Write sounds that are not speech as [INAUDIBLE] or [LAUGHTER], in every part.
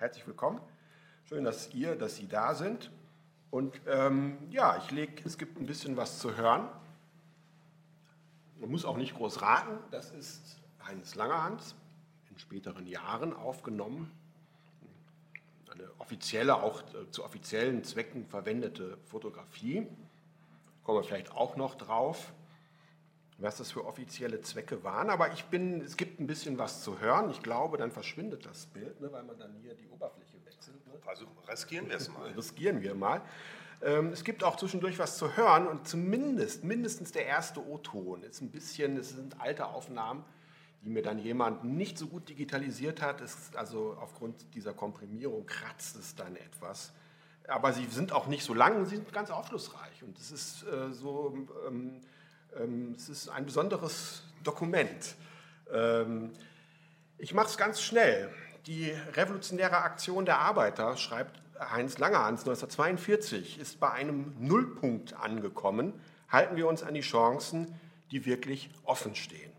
herzlich willkommen. Schön, dass ihr, dass Sie da sind. Und ähm, ja, ich lege, es gibt ein bisschen was zu hören. Man muss auch nicht groß raten. Das ist Heinz Langerhans, in späteren Jahren aufgenommen. Eine offizielle, auch äh, zu offiziellen Zwecken verwendete Fotografie. Kommen wir vielleicht auch noch drauf was das für offizielle Zwecke waren. Aber ich bin, es gibt ein bisschen was zu hören. Ich glaube, dann verschwindet das Bild, ne, weil man dann hier die Oberfläche wechselt. Ne? Versuchen, riskieren wir es mal. [LAUGHS] riskieren wir mal. Ähm, es gibt auch zwischendurch was zu hören und zumindest, mindestens der erste O-Ton ist ein bisschen, es sind alte Aufnahmen, die mir dann jemand nicht so gut digitalisiert hat. Es, also aufgrund dieser Komprimierung kratzt es dann etwas. Aber sie sind auch nicht so lang, sie sind ganz aufschlussreich. Und es ist äh, so, ähm, es ist ein besonderes Dokument. Ähm, ich mache es ganz schnell. Die revolutionäre Aktion der Arbeiter, schreibt Heinz Langerhans 1942, ist bei einem Nullpunkt angekommen. Halten wir uns an die Chancen, die wirklich offen stehen.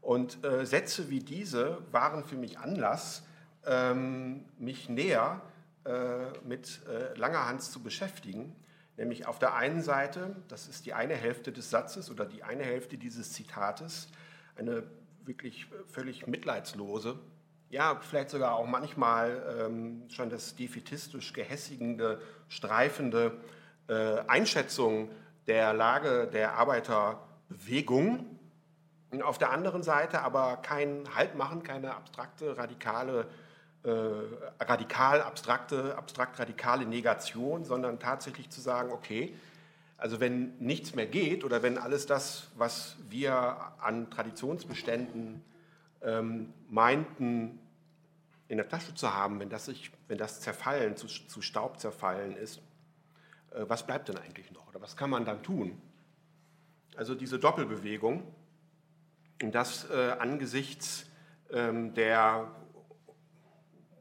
Und äh, Sätze wie diese waren für mich Anlass, ähm, mich näher äh, mit äh, Langerhans zu beschäftigen Nämlich auf der einen Seite, das ist die eine Hälfte des Satzes oder die eine Hälfte dieses Zitates, eine wirklich völlig mitleidslose, ja, vielleicht sogar auch manchmal ähm, schon das defetistisch gehässigende, streifende äh, Einschätzung der Lage der Arbeiterbewegung. Und auf der anderen Seite aber kein Halt machen, keine abstrakte, radikale äh, radikal abstrakte, abstrakt radikale Negation, sondern tatsächlich zu sagen, okay, also wenn nichts mehr geht oder wenn alles das, was wir an Traditionsbeständen ähm, meinten, in der Tasche zu haben, wenn das, sich, wenn das zerfallen, zu, zu Staub zerfallen ist, äh, was bleibt denn eigentlich noch oder was kann man dann tun? Also diese Doppelbewegung, das äh, angesichts ähm, der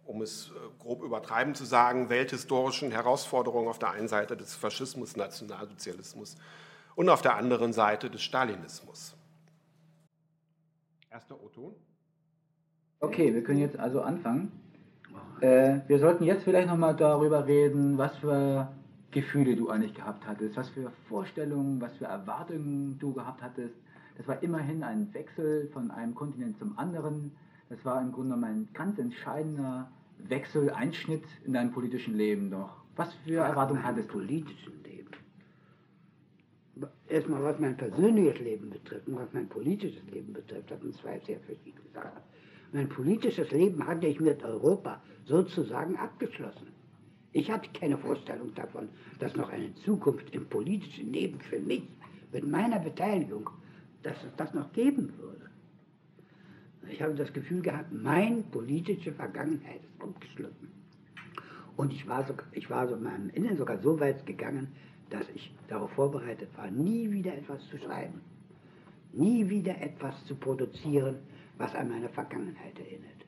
um es äh, grob übertreiben zu sagen, welthistorischen Herausforderungen auf der einen Seite des Faschismus, Nationalsozialismus und auf der anderen Seite des Stalinismus. Erster O-Ton. Okay, wir können jetzt also anfangen. Äh, wir sollten jetzt vielleicht nochmal darüber reden, was für Gefühle du eigentlich gehabt hattest, was für Vorstellungen, was für Erwartungen du gehabt hattest. Das war immerhin ein Wechsel von einem Kontinent zum anderen das war im Grunde genommen ein ganz entscheidender Wechsel, Einschnitt in deinem politischen Leben doch. Was für Erwartungen hattest du? politischen Leben. Erstmal, was mein persönliches Leben betrifft und was mein politisches Leben betrifft, das sind zwei sehr verschiedene Sachen. Mein politisches Leben hatte ich mit Europa sozusagen abgeschlossen. Ich hatte keine Vorstellung davon, dass noch eine Zukunft im politischen Leben für mich mit meiner Beteiligung, dass es das noch geben würde. Ich habe das Gefühl gehabt, meine politische Vergangenheit ist abgeschlossen. Und ich war, so, ich war so in meinem Inneren sogar so weit gegangen, dass ich darauf vorbereitet war, nie wieder etwas zu schreiben. Nie wieder etwas zu produzieren, was an meine Vergangenheit erinnert.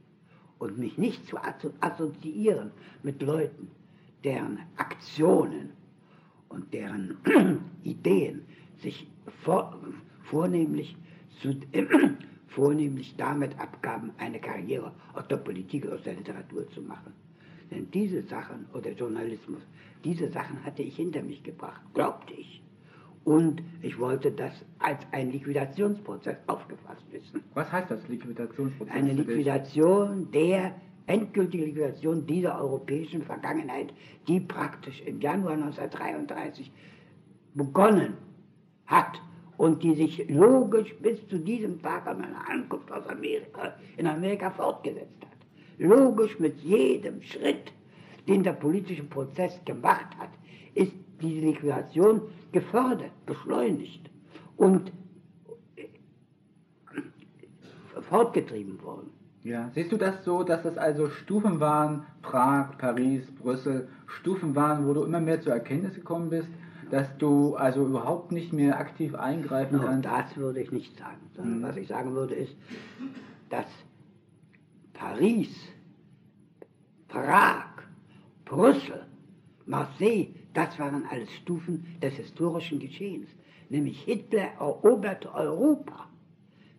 Und mich nicht zu assoziieren mit Leuten, deren Aktionen und deren [CLEARS THROAT] Ideen sich vor, vornehmlich zu, [CLEARS THROAT] vornehmlich damit abgaben, eine Karriere aus der Politik, aus der Literatur zu machen. Denn diese Sachen, oder Journalismus, diese Sachen hatte ich hinter mich gebracht, glaubte ich. Und ich wollte das als ein Liquidationsprozess aufgefasst wissen. Was heißt das, Liquidationsprozess? Eine Liquidation der, endgültige Liquidation dieser europäischen Vergangenheit, die praktisch im Januar 1933 begonnen hat und die sich logisch bis zu diesem Tag an meiner Ankunft aus Amerika in Amerika fortgesetzt hat. Logisch mit jedem Schritt, den der politische Prozess gemacht hat, ist diese Liquidation gefördert, beschleunigt und fortgetrieben worden. Ja, siehst du das so, dass das also Stufen waren, Prag, Paris, Brüssel, Stufen waren, wo du immer mehr zur Erkenntnis gekommen bist, dass du also überhaupt nicht mehr aktiv eingreifen kannst? Das würde ich nicht sagen. Sondern mhm. Was ich sagen würde ist, dass Paris, Prag, Brüssel, Marseille, das waren alles Stufen des historischen Geschehens. Nämlich Hitler eroberte Europa.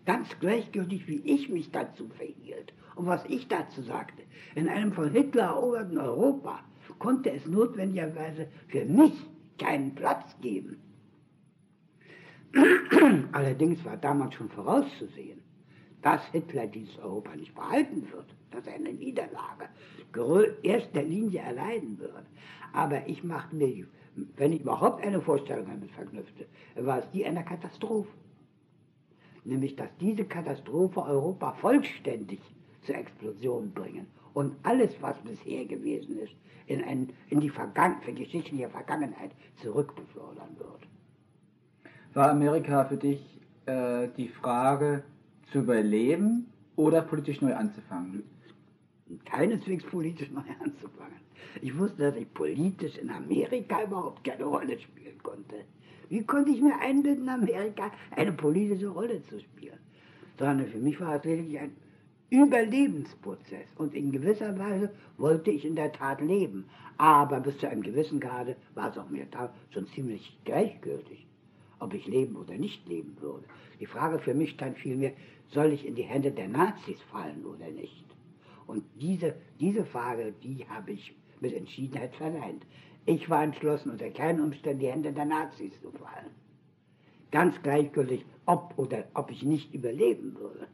Ganz gleichgültig, wie ich mich dazu verhielt und was ich dazu sagte. In einem von Hitler eroberten Europa konnte es notwendigerweise für mich keinen Platz geben. [CLEARS THROAT] Allerdings war damals schon vorauszusehen, dass Hitler dieses Europa nicht behalten wird, dass er eine Niederlage erster Linie erleiden wird. Aber ich machte mir, wenn ich überhaupt eine Vorstellung damit verknüpfte, war es die einer Katastrophe. Nämlich, dass diese Katastrophe Europa vollständig zur Explosion bringen und alles, was bisher gewesen ist, in, ein, in die Vergangen für geschichtliche Vergangenheit zurückbefördern wird. War Amerika für dich äh, die Frage zu überleben oder politisch neu anzufangen? Keineswegs politisch neu [LAUGHS] anzufangen. Ich wusste, dass ich politisch in Amerika überhaupt keine Rolle spielen konnte. Wie konnte ich mir einbilden, in Amerika eine politische Rolle zu spielen? Sondern für mich war es lediglich ein Überlebensprozess. Und in gewisser Weise wollte ich in der Tat leben. Aber bis zu einem gewissen Grade war es auch mir da schon ziemlich gleichgültig, ob ich leben oder nicht leben würde. Die Frage für mich stand vielmehr, soll ich in die Hände der Nazis fallen oder nicht? Und diese, diese Frage, die habe ich mit Entschiedenheit verneint. Ich war entschlossen, unter keinen Umständen die Hände der Nazis zu fallen. Ganz gleichgültig, ob oder ob ich nicht überleben würde.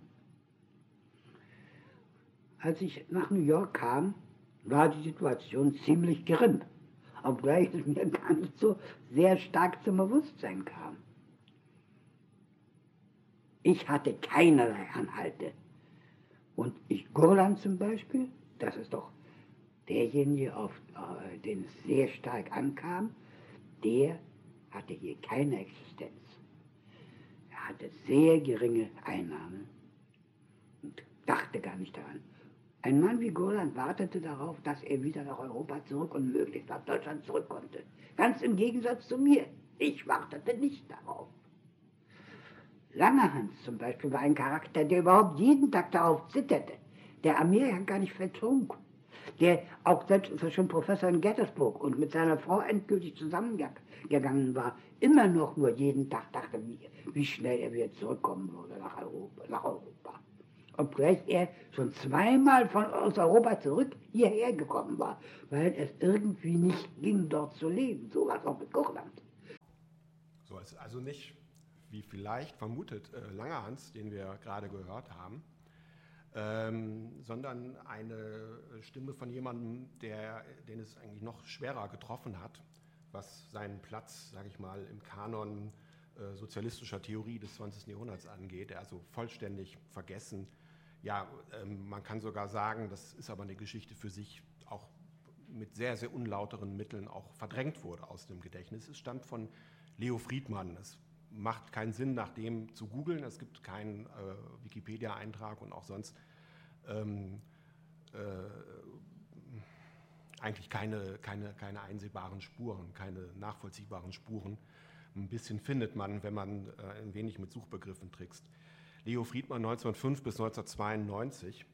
Als ich nach New York kam, war die Situation ziemlich gering, obgleich es mir [LAUGHS] gar nicht so sehr stark zum Bewusstsein kam. Ich hatte keinerlei Anhalte. Und ich, Gurland zum Beispiel, das ist doch derjenige, auf äh, den es sehr stark ankam, der hatte hier keine Existenz. Er hatte sehr geringe Einnahmen und dachte gar nicht daran. Ein Mann wie Goland wartete darauf, dass er wieder nach Europa zurück und möglichst nach Deutschland zurück konnte. Ganz im Gegensatz zu mir. Ich wartete nicht darauf. Langerhans zum Beispiel war ein Charakter, der überhaupt jeden Tag darauf zitterte, der Amerika gar nicht vertrug, der auch selbst schon Professor in Gettysburg und mit seiner Frau endgültig zusammengegangen war, immer noch nur jeden Tag dachte, wie, wie schnell er wieder zurückkommen würde nach Europa. Nach Europa obgleich er schon zweimal von aus Europa zurück hierher gekommen war, weil es irgendwie nicht ging, dort zu leben. So es auch mit Kochland. So ist also nicht, wie vielleicht vermutet äh, Langerhans, den wir gerade gehört haben, ähm, sondern eine Stimme von jemandem, der, den es eigentlich noch schwerer getroffen hat, was seinen Platz, sage ich mal, im Kanon äh, sozialistischer Theorie des 20. Jahrhunderts angeht, der also vollständig vergessen ja, ähm, man kann sogar sagen, das ist aber eine Geschichte für sich, auch mit sehr, sehr unlauteren Mitteln auch verdrängt wurde aus dem Gedächtnis. Es stammt von Leo Friedmann. Es macht keinen Sinn, nach dem zu googeln. Es gibt keinen äh, Wikipedia-Eintrag und auch sonst ähm, äh, eigentlich keine, keine, keine einsehbaren Spuren, keine nachvollziehbaren Spuren. Ein bisschen findet man, wenn man äh, ein wenig mit Suchbegriffen trickst. Leo Friedmann 1905 bis 1992,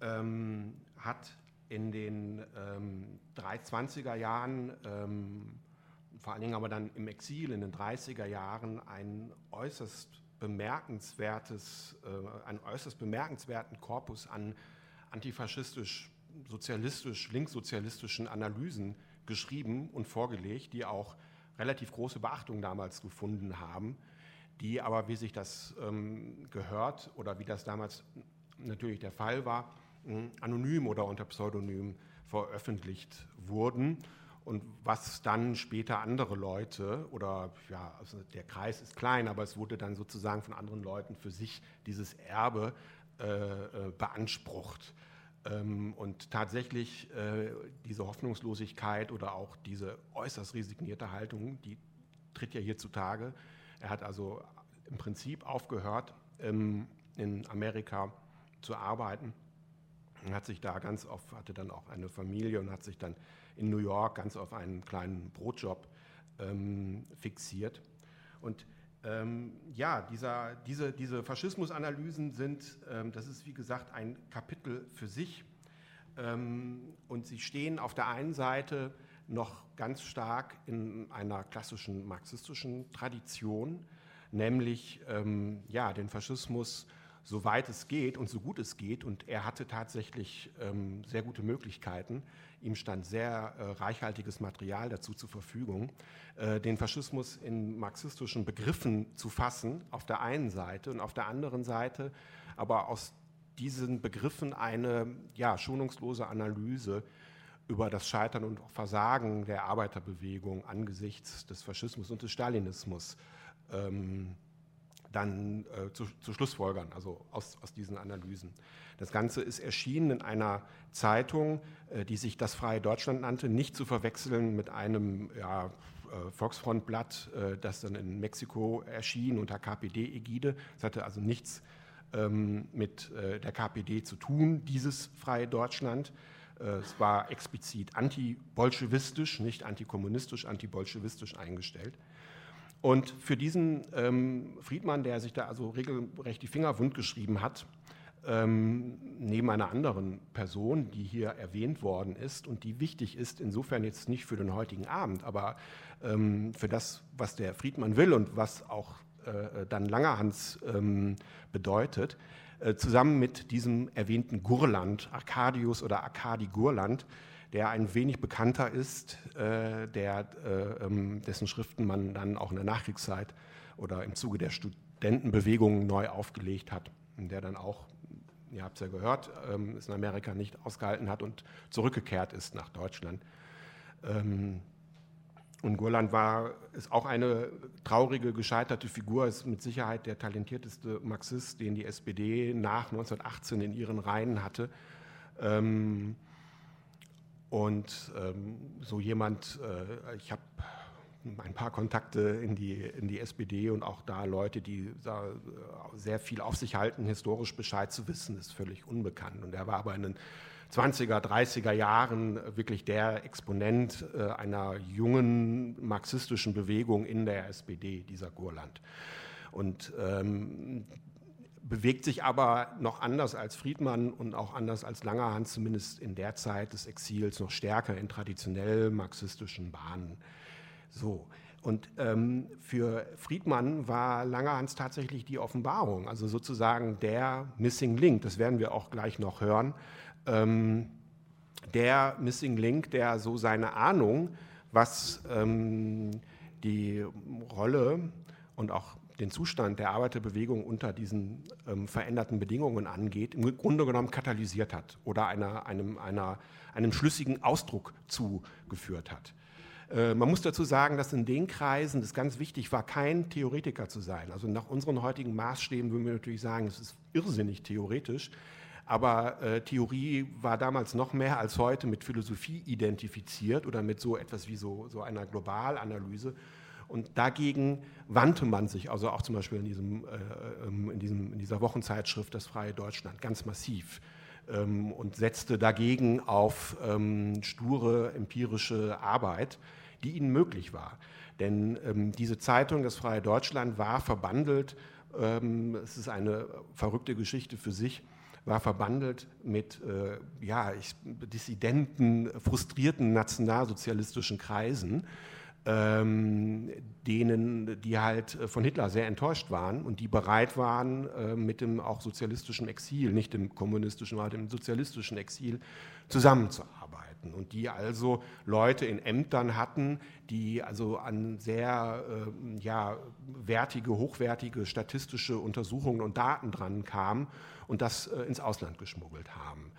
ähm, hat in den ähm, 320er Jahren, ähm, vor allen Dingen aber dann im Exil in den 30er Jahren, ein äußerst bemerkenswertes, äh, einen äußerst bemerkenswerten Korpus an antifaschistisch, sozialistisch, linkssozialistischen Analysen geschrieben und vorgelegt, die auch relativ große Beachtung damals gefunden haben die aber, wie sich das ähm, gehört oder wie das damals natürlich der Fall war, anonym oder unter Pseudonym veröffentlicht wurden und was dann später andere Leute oder ja, also der Kreis ist klein, aber es wurde dann sozusagen von anderen Leuten für sich dieses Erbe äh, äh beansprucht. Ähm, und tatsächlich äh, diese Hoffnungslosigkeit oder auch diese äußerst resignierte Haltung, die tritt ja hier zutage, er hat also im Prinzip aufgehört, ähm, in Amerika zu arbeiten. Er hat sich da ganz auf, hatte dann auch eine Familie und hat sich dann in New York ganz auf einen kleinen Brotjob ähm, fixiert. Und ähm, ja, dieser, diese, diese Faschismusanalysen sind, ähm, das ist wie gesagt ein Kapitel für sich. Ähm, und sie stehen auf der einen Seite noch ganz stark in einer klassischen marxistischen Tradition, nämlich ähm, ja, den Faschismus soweit es geht und so gut es geht. Und er hatte tatsächlich ähm, sehr gute Möglichkeiten. Ihm stand sehr äh, reichhaltiges Material dazu zur Verfügung, äh, den Faschismus in marxistischen Begriffen zu fassen, auf der einen Seite und auf der anderen Seite aber aus diesen Begriffen eine ja, schonungslose Analyse über das Scheitern und Versagen der Arbeiterbewegung angesichts des Faschismus und des Stalinismus ähm, dann äh, zu, zu, Schlussfolgern, also aus, aus diesen Analysen. Das Ganze ist erschienen in einer Zeitung, äh, die sich das Freie Deutschland nannte, nicht zu verwechseln mit einem ja, äh, Volksfrontblatt, äh, das dann in Mexiko erschien unter KPD-Ägide. Es hatte also nichts ähm, mit äh, der KPD zu tun, dieses Freie Deutschland. Äh, es war explizit antibolschewistisch, nicht antikommunistisch, antibolschewistisch eingestellt. Und für diesen ähm, Friedmann, der sich da also regelrecht die Finger wund geschrieben hat, ähm, neben einer anderen Person, die hier erwähnt worden ist und die wichtig ist, insofern jetzt nicht für den heutigen Abend, aber ähm, für das, was der Friedmann will und was auch äh, dann Langerhans ähm, bedeutet, äh, zusammen mit diesem erwähnten Gurland, Arcadius oder Arkadi Gurland, der ein wenig bekannter ist, äh, der, äh, ähm, dessen Schriften man dann auch in der Nachkriegszeit oder im Zuge der Studentenbewegung neu aufgelegt hat, der dann auch, ihr habt es ja gehört, ähm, es in Amerika nicht ausgehalten hat und zurückgekehrt ist nach Deutschland. Und Gurland war, ist auch eine traurige, gescheiterte Figur, ist mit Sicherheit der talentierteste Marxist, den die SPD nach 1918 in ihren Reihen hatte. Ähm, und ähm, so jemand, äh, ich habe ein paar Kontakte in die, in die SPD und auch da Leute, die da sehr viel auf sich halten, historisch Bescheid zu wissen, ist völlig unbekannt. Und er war aber in den 20er, 30er Jahren wirklich der Exponent äh, einer jungen marxistischen Bewegung in der SPD, dieser Gurland. Und ähm, bewegt sich aber noch anders als Friedmann und auch anders als Langerhans, zumindest in der Zeit des Exils, noch stärker in traditionell marxistischen Bahnen. So. Und ähm, für Friedmann war Langerhans tatsächlich die Offenbarung, also sozusagen der Missing Link, das werden wir auch gleich noch hören, ähm, der Missing Link, der so seine Ahnung, was ähm, die Rolle und auch den Zustand der Arbeiterbewegung unter diesen ähm, veränderten Bedingungen angeht, im Grunde genommen katalysiert hat oder einer, einem, einer, einem schlüssigen Ausdruck zugeführt hat. Äh, man muss dazu sagen, dass in den Kreisen es ganz wichtig war, kein Theoretiker zu sein. Also nach unseren heutigen Maßstäben würden wir natürlich sagen, es ist irrsinnig theoretisch. Aber äh, Theorie war damals noch mehr als heute mit Philosophie identifiziert oder mit so etwas wie so, so einer Globalanalyse. Und dagegen wandte man sich, also auch zum Beispiel in, diesem, äh, ähm, in, diesem, in dieser Wochenzeitschrift Das Freie Deutschland, ganz massiv ähm, und setzte dagegen auf ähm, sture empirische Arbeit, die ihnen möglich war. Denn ähm, diese Zeitung, Das Freie Deutschland, war verbandelt, ähm, es ist eine verrückte Geschichte für sich, war verbandelt mit äh, ja, ich, dissidenten, frustrierten nationalsozialistischen Kreisen ähm, denen, die halt von Hitler sehr enttäuscht waren und die bereit waren, äh, mit dem auch sozialistischen Exil, nicht dem kommunistischen, aber dem sozialistischen Exil zusammenzuarbeiten. Und die also Leute in Ämtern hatten, die also an sehr äh, ja, wertige, hochwertige statistische Untersuchungen und Daten dran kamen und das äh, ins Ausland geschmuggelt haben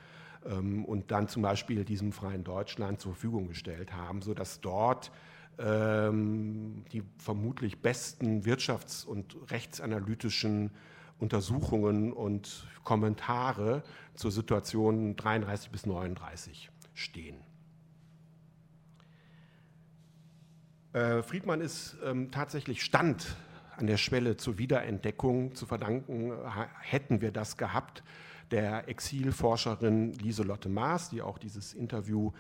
ähm, und dann zum Beispiel diesem freien Deutschland zur Verfügung gestellt haben, sodass dort ähm, die vermutlich besten wirtschafts- und rechtsanalytischen Untersuchungen und Kommentare zur Situation 33 bis 39 stehen. Äh, Friedmann ist ähm, tatsächlich Stand an der Schwelle zur Wiederentdeckung zu verdanken, hätten wir das gehabt, der Exilforscherin Lieselotte Maas, die auch dieses Interview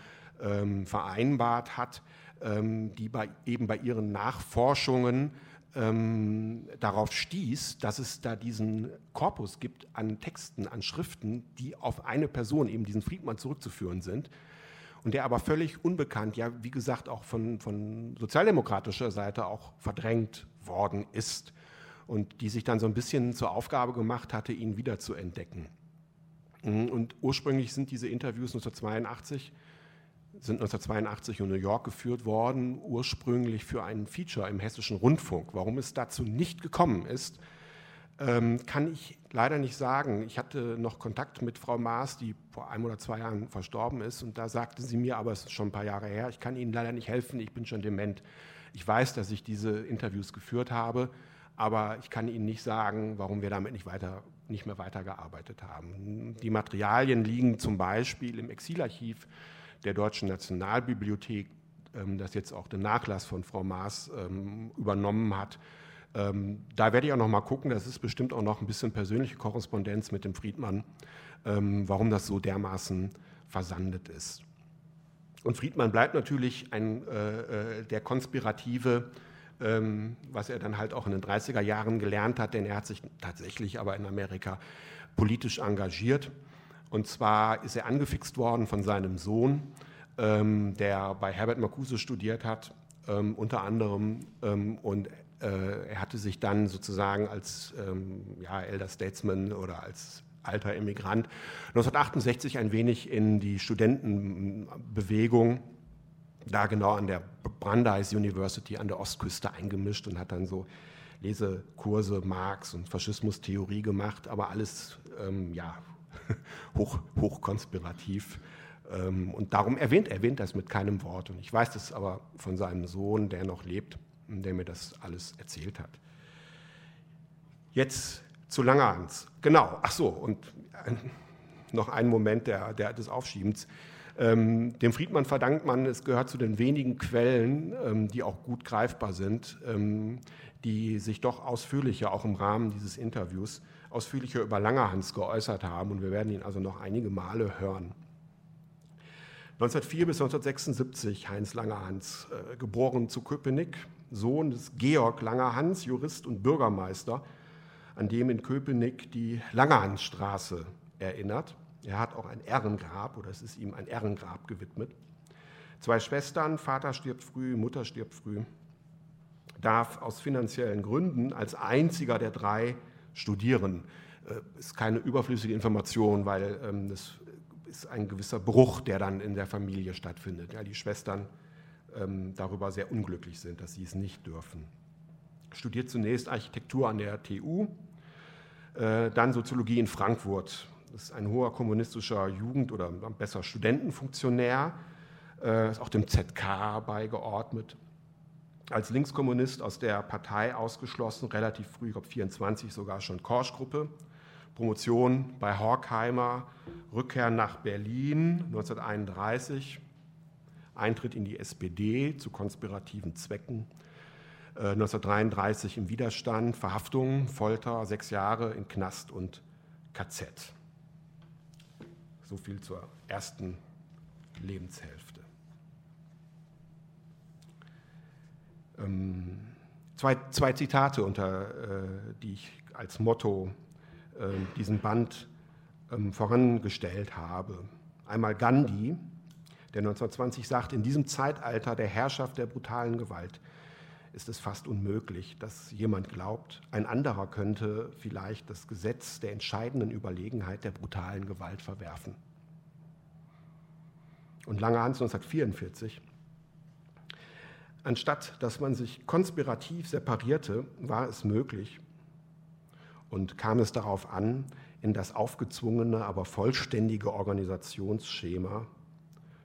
ähm, vereinbart hat, ähm, die bei, eben bei ihren Nachforschungen ähm, darauf stieß, dass es da diesen Korpus gibt an Texten, an Schriften, die auf eine Person, eben diesen Friedmann, zurückzuführen sind. Und der aber völlig unbekannt, ja, wie gesagt, auch von, von sozialdemokratischer Seite auch verdrängt worden ist. und die sich dann so ein bisschen zur Aufgabe gemacht hatte, ihn wieder zu entdecken. Mhm, und ursprünglich sind diese Interviews 1982 sind 1982 in New York geführt worden, ursprünglich für ein Feature im Hessischen Rundfunk. Warum es dazu nicht gekommen ist, ähm, kann ich leider nicht sagen. Ich hatte noch Kontakt mit Frau Maas, die vor einem oder zwei Jahren verstorben ist, und da sagte sie mir, aber es ist schon ein paar Jahre her, ich kann Ihnen leider nicht helfen, ich bin schon dement. Ich weiß, dass ich diese Interviews geführt habe, aber ich kann Ihnen nicht sagen, warum wir damit nicht, weiter, nicht mehr weitergearbeitet haben. Die Materialien liegen zum Beispiel im Exilarchiv der Deutschen Nationalbibliothek, ähm, das jetzt auch den Nachlass von Frau Maas ähm, übernommen hat. Ähm, da werde ich auch noch mal gucken, das ist bestimmt auch noch ein bisschen persönliche Korrespondenz mit dem Friedmann, warum das so dermaßen versandet ist. Und Friedmann bleibt natürlich ein, äh, äh, der Konspirative, was er dann halt auch in den 30er Jahren gelernt hat, denn er hat sich tatsächlich aber in Amerika politisch engagiert. Und zwar ist er angefixt worden von seinem Sohn, ähm, der bei Herbert Marcuse studiert hat, ähm, unter anderem. Ähm, und äh, er hatte sich dann sozusagen als ähm, ja, Elder Statesman oder als alter Immigrant 1968 ein wenig in die Studentenbewegung da genau an der Brandeis University an der Ostküste eingemischt und hat dann so Lesekurse Marx und Faschismustheorie gemacht, aber alles ähm, ja, [LAUGHS] hoch, hochkonspirativ. Ähm, und darum erwähnt, erwähnt das mit keinem Wort. Und ich weiß das aber von seinem Sohn, der noch lebt, der mir das alles erzählt hat. Jetzt zu Langerhans. Genau, ach so, und noch ein Moment der, der, des Aufschiebens. Ähm, dem Friedmann verdankt man, es gehört zu den wenigen Quellen, ähm, die auch gut greifbar sind, ähm, die sich doch ausführlicher, auch im Rahmen dieses Interviews, ausführlicher über Langerhans geäußert haben und wir werden ihn also noch einige Male hören. 1904 bis 1976 Heinz Langerhans, äh, geboren zu Köpenick, Sohn des Georg Langerhans, Jurist und Bürgermeister, an dem in Köpenick die Langerhansstraße erinnert. Er hat auch ein Ehrengrab oder es ist ihm ein Ehrengrab gewidmet. Zwei Schwestern, Vater stirbt früh, Mutter stirbt früh, darf aus finanziellen Gründen als einziger der drei studieren. Äh, ist keine überflüssige Information, weil ähm, das ist ein gewisser Bruch, der dann in der Familie stattfindet. Ja, die Schwestern ähm, darüber sehr unglücklich sind, dass sie es nicht dürfen. Studiert zunächst Architektur an der TU, äh, dann Soziologie in Frankfurt. Das ist ein hoher kommunistischer Jugend- oder besser Studentenfunktionär, äh, ist auch dem ZK beigeordnet als Linkskommunist aus der Partei ausgeschlossen, relativ früh, ich glaube 24 sogar schon Korsch-Gruppe. Promotion bei Horkheimer, Rückkehr nach Berlin 1931, Eintritt in die SPD zu konspirativen Zwecken. 1933 äh, im Widerstand, Verhaftung, Folter, sechs Jahre in Knast und KZ. So viel zur ersten Lebenshälfte. Ähm, zwei, zwei Zitate, unter äh, die ich als Motto äh, diesen Band ähm, vorangestellt habe. Einmal Gandhi, der 1920 sagt, in diesem Zeitalter der Herrschaft der brutalen Gewalt ist es fast unmöglich, dass jemand glaubt, ein anderer könnte vielleicht das Gesetz der entscheidenden Überlegenheit der brutalen Gewalt verwerfen. Und Langerhans 1944 Anstatt dass man sich konspirativ separierte, war es möglich und kam es darauf an, in das aufgezwungene, aber vollständige Organisationsschema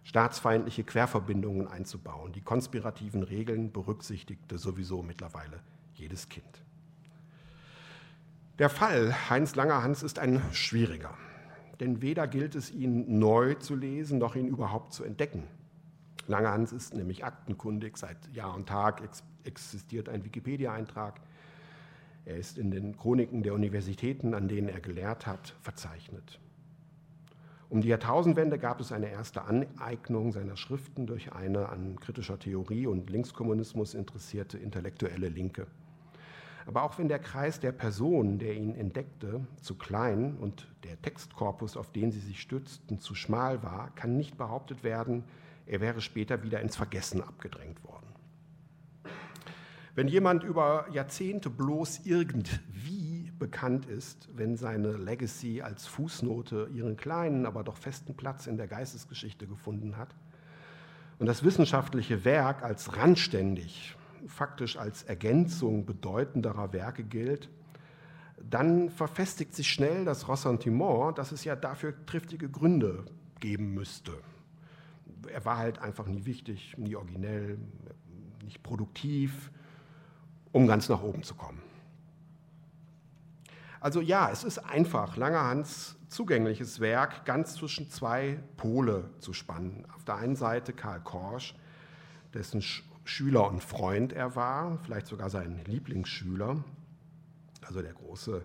staatsfeindliche Querverbindungen einzubauen. Die konspirativen Regeln berücksichtigte sowieso mittlerweile jedes Kind. Der Fall Heinz Langerhans ist ein schwieriger, denn weder gilt es ihn neu zu lesen, noch ihn überhaupt zu entdecken. Langerhans ist nämlich aktenkundig, seit Jahr und Tag existiert ein Wikipedia-Eintrag. Er ist in den Chroniken der Universitäten, an denen er gelehrt hat, verzeichnet. Um die Jahrtausendwende gab es eine erste Aneignung seiner Schriften durch eine an kritischer Theorie und Linkskommunismus interessierte intellektuelle Linke. Aber auch wenn der Kreis der Personen, der ihn entdeckte, zu klein und der Textkorpus, auf den sie sich stützten, zu schmal war, kann nicht behauptet werden, er wäre später wieder ins Vergessen abgedrängt worden. Wenn jemand über Jahrzehnte bloß irgendwie bekannt ist, wenn seine Legacy als Fußnote ihren kleinen, aber doch festen Platz in der Geistesgeschichte gefunden hat und das wissenschaftliche Werk als randständig, faktisch als Ergänzung bedeutenderer Werke gilt, dann verfestigt sich schnell das Ressentiment, dass es ja dafür triftige Gründe geben müsste. Er war halt einfach nie wichtig, nie originell, nicht produktiv, um ganz nach oben zu kommen. Also ja, es ist einfach, Langerhans zugängliches Werk ganz zwischen zwei Pole zu spannen. Auf der einen Seite Karl Korsch, dessen Schüler und Freund er war, vielleicht sogar sein Lieblingsschüler, also der große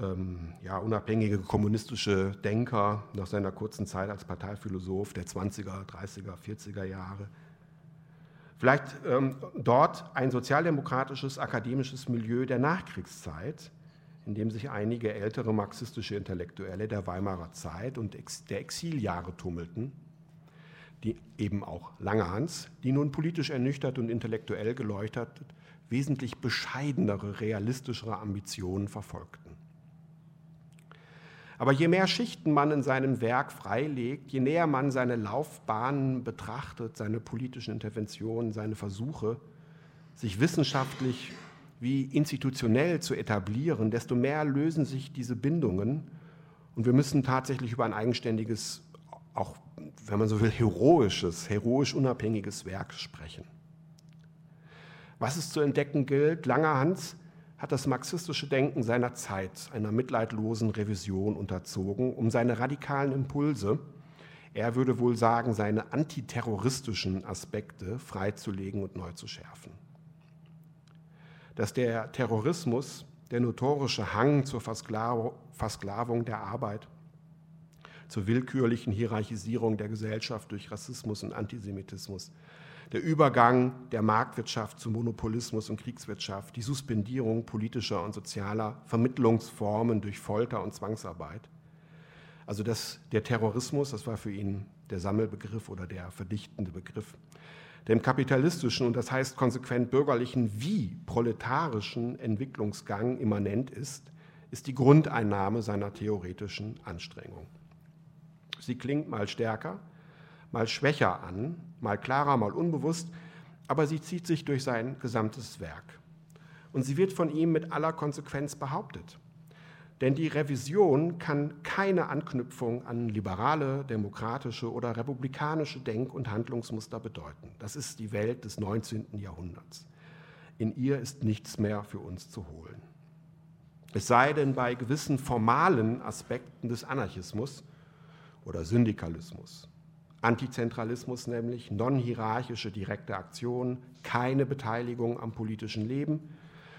ähm, ja, unabhängige kommunistische Denker nach seiner kurzen Zeit als Parteiphilosoph der 20er, 30er, 40er Jahre. Vielleicht ähm, dort ein sozialdemokratisches akademisches Milieu der Nachkriegszeit, in dem sich einige ältere marxistische Intellektuelle der Weimarer Zeit und der Exiljahre tummelten, die eben auch Langerhans, die nun politisch ernüchtert und intellektuell geleuchtet, wesentlich bescheidenere, realistischere Ambitionen verfolgten. Aber je mehr Schichten man in seinem Werk freilegt, je näher man seine Laufbahnen betrachtet, seine politischen Interventionen, seine Versuche, sich wissenschaftlich wie institutionell zu etablieren, desto mehr lösen sich diese Bindungen und wir müssen tatsächlich über ein eigenständiges, auch wenn man so will, heroisches, heroisch unabhängiges Werk sprechen. Was es zu entdecken gilt, Langerhans hat das marxistische Denken seiner Zeit einer mitleidlosen Revision unterzogen, um seine radikalen Impulse, er würde wohl sagen, seine antiterroristischen Aspekte freizulegen und neu zu schärfen. Dass der Terrorismus, der notorische Hang zur Versklavung der Arbeit, zur willkürlichen Hierarchisierung der Gesellschaft durch Rassismus und Antisemitismus, der Übergang der Marktwirtschaft zu Monopolismus und Kriegswirtschaft, die Suspendierung politischer und sozialer Vermittlungsformen durch Folter und Zwangsarbeit. Also das, der Terrorismus, das war für ihn der Sammelbegriff oder der verdichtende Begriff, dem kapitalistischen und das heißt konsequent bürgerlichen wie proletarischen Entwicklungsgang immanent ist, ist die Grundeinnahme seiner theoretischen Anstrengung. Sie klingt mal stärker, mal schwächer an, mal klarer, mal unbewusst, aber sie zieht sich durch sein gesamtes Werk. Und sie wird von ihm mit aller Konsequenz behauptet. Denn die Revision kann keine Anknüpfung an liberale, demokratische oder republikanische Denk- und Handlungsmuster bedeuten. Das ist die Welt des 19. Jahrhunderts. In ihr ist nichts mehr für uns zu holen. Es sei denn bei gewissen formalen Aspekten des Anarchismus oder Syndikalismus Antizentralismus nämlich, non-hierarchische direkte Aktion, keine Beteiligung am politischen Leben,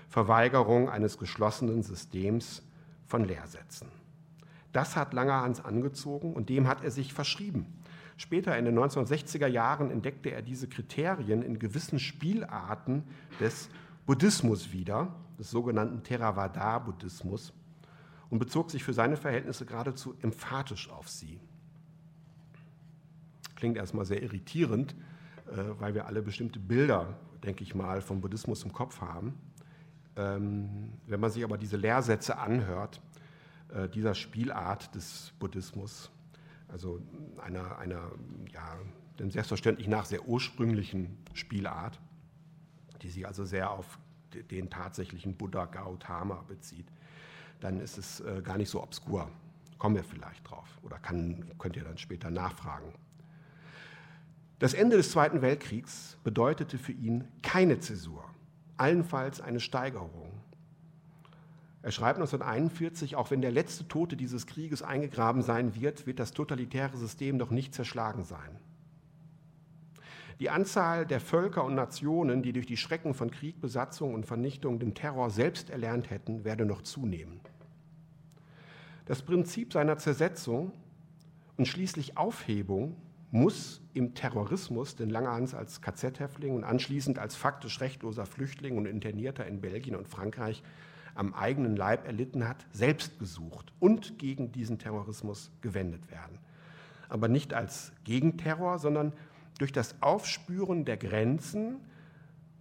Verweigerung eines geschlossenen Systems von Lehrsätzen. Das hat Langerhans angezogen und dem hat er sich verschrieben. Später in den 1960er Jahren entdeckte er diese Kriterien in gewissen Spielarten des Buddhismus wieder, des sogenannten Theravada-Buddhismus, und bezog sich für seine Verhältnisse geradezu emphatisch auf sie. Klingt erstmal sehr irritierend, äh, weil wir alle bestimmte Bilder, denke ich mal, vom Buddhismus im Kopf haben. Ähm, wenn man sich aber diese Lehrsätze anhört, äh, dieser Spielart des Buddhismus, also einer, einer ja, dem selbstverständlich nach sehr ursprünglichen Spielart, die sich also sehr auf den tatsächlichen Buddha Gautama bezieht, dann ist es äh, gar nicht so obskur. Kommen wir vielleicht drauf oder kann, könnt ihr dann später nachfragen. Das Ende des Zweiten Weltkriegs bedeutete für ihn keine Zäsur, allenfalls eine Steigerung. Er schreibt 1941, auch wenn der letzte Tote dieses Krieges eingegraben sein wird, wird das totalitäre System noch nicht zerschlagen sein. Die Anzahl der Völker und Nationen, die durch die Schrecken von Krieg, Besatzung und Vernichtung den Terror selbst erlernt hätten, werde noch zunehmen. Das Prinzip seiner Zersetzung und schließlich Aufhebung muss im Terrorismus, den Langerhans als KZ-Häftling und anschließend als faktisch rechtloser Flüchtling und Internierter in Belgien und Frankreich am eigenen Leib erlitten hat, selbst gesucht und gegen diesen Terrorismus gewendet werden. Aber nicht als Gegenterror, sondern durch das Aufspüren der Grenzen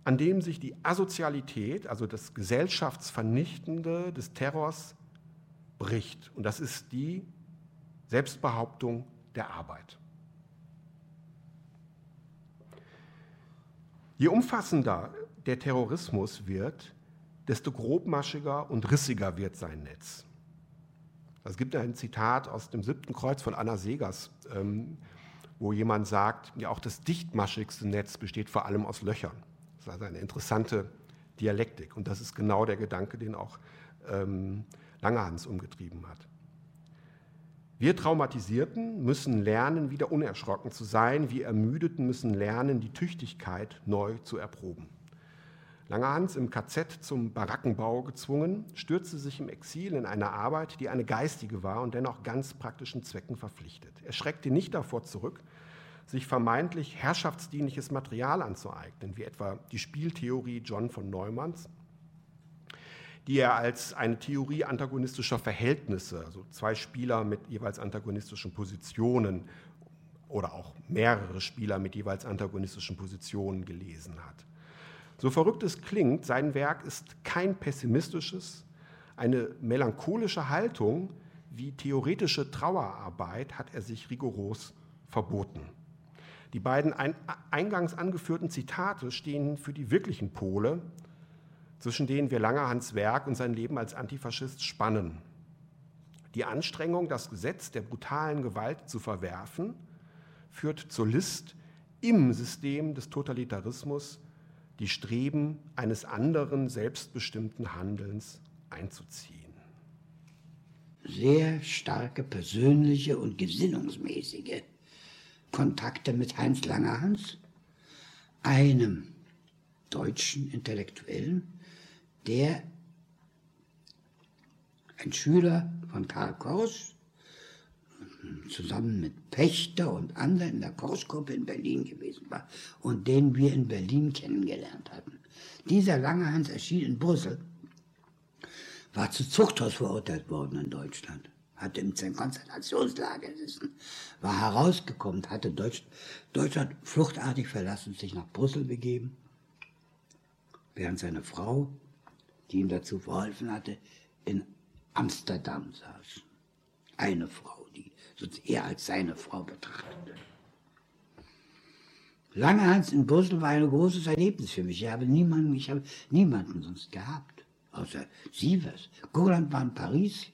an dem sich die Asozialität, also das Gesellschaftsvernichtende des Terrors, bricht. Und das ist die Selbstbehauptung der Arbeit. Je umfassender der Terrorismus wird, desto grobmaschiger und rissiger wird sein Netz. Es gibt ein Zitat aus dem siebten Kreuz von Anna Segers, ähm, wo jemand sagt, ja auch das dichtmaschigste Netz besteht vor allem aus Löchern. Das ist also eine interessante Dialektik und das ist genau der Gedanke, den auch ähm, Langerhans umgetrieben hat. Wir Traumatisierten müssen lernen, wieder unerschrocken zu sein. Wir Ermüdeten müssen lernen, die Tüchtigkeit neu zu erproben. Langerhans im KZ zum Barackenbau gezwungen, stürzte sich im Exil in eine Arbeit, die eine geistige war und dennoch ganz praktischen Zwecken verpflichtet. Er schreckte nicht davor zurück, sich vermeintlich herrschaftsdienliches Material anzueignen, wie etwa die Spieltheorie John von Neumanns, die er als eine Theorie antagonistischer Verhältnisse, also zwei Spieler mit jeweils antagonistischen Positionen oder auch mehrere Spieler mit jeweils antagonistischen Positionen gelesen hat. So verrückt es klingt, sein Werk ist kein pessimistisches, eine melancholische Haltung wie theoretische Trauerarbeit hat er sich rigoros verboten. Die beiden eingangs angeführten Zitate stehen für die wirklichen Pole, zwischen denen wir Langerhans Werk und sein Leben als Antifaschist spannen. Die Anstrengung, das Gesetz der brutalen Gewalt zu verwerfen, führt zur List, im System des Totalitarismus die Streben eines anderen selbstbestimmten Handelns einzuziehen. Sehr starke persönliche und gesinnungsmäßige Kontakte mit Heinz Langerhans, einem deutschen Intellektuellen, der ein Schüler von Karl Korsch zusammen mit Pechter und anderen in der Korschgruppe in Berlin gewesen war und den wir in Berlin kennengelernt hatten. Dieser Langehans erschien in Brüssel, war zu Zuchthaus verurteilt worden in Deutschland, hatte im Konzentrationslager gesessen, war herausgekommen, hatte Deutsch, Deutschland fluchtartig verlassen, sich nach Brüssel begeben, während seine Frau, die ihm dazu verholfen hatte, in Amsterdam saß. Eine Frau er als seine Frau betrachtete. Langehans in Brüssel war ein großes Erlebnis für mich. Ich habe niemanden, ich habe niemanden sonst gehabt, außer Sievers. Goland war in Paris,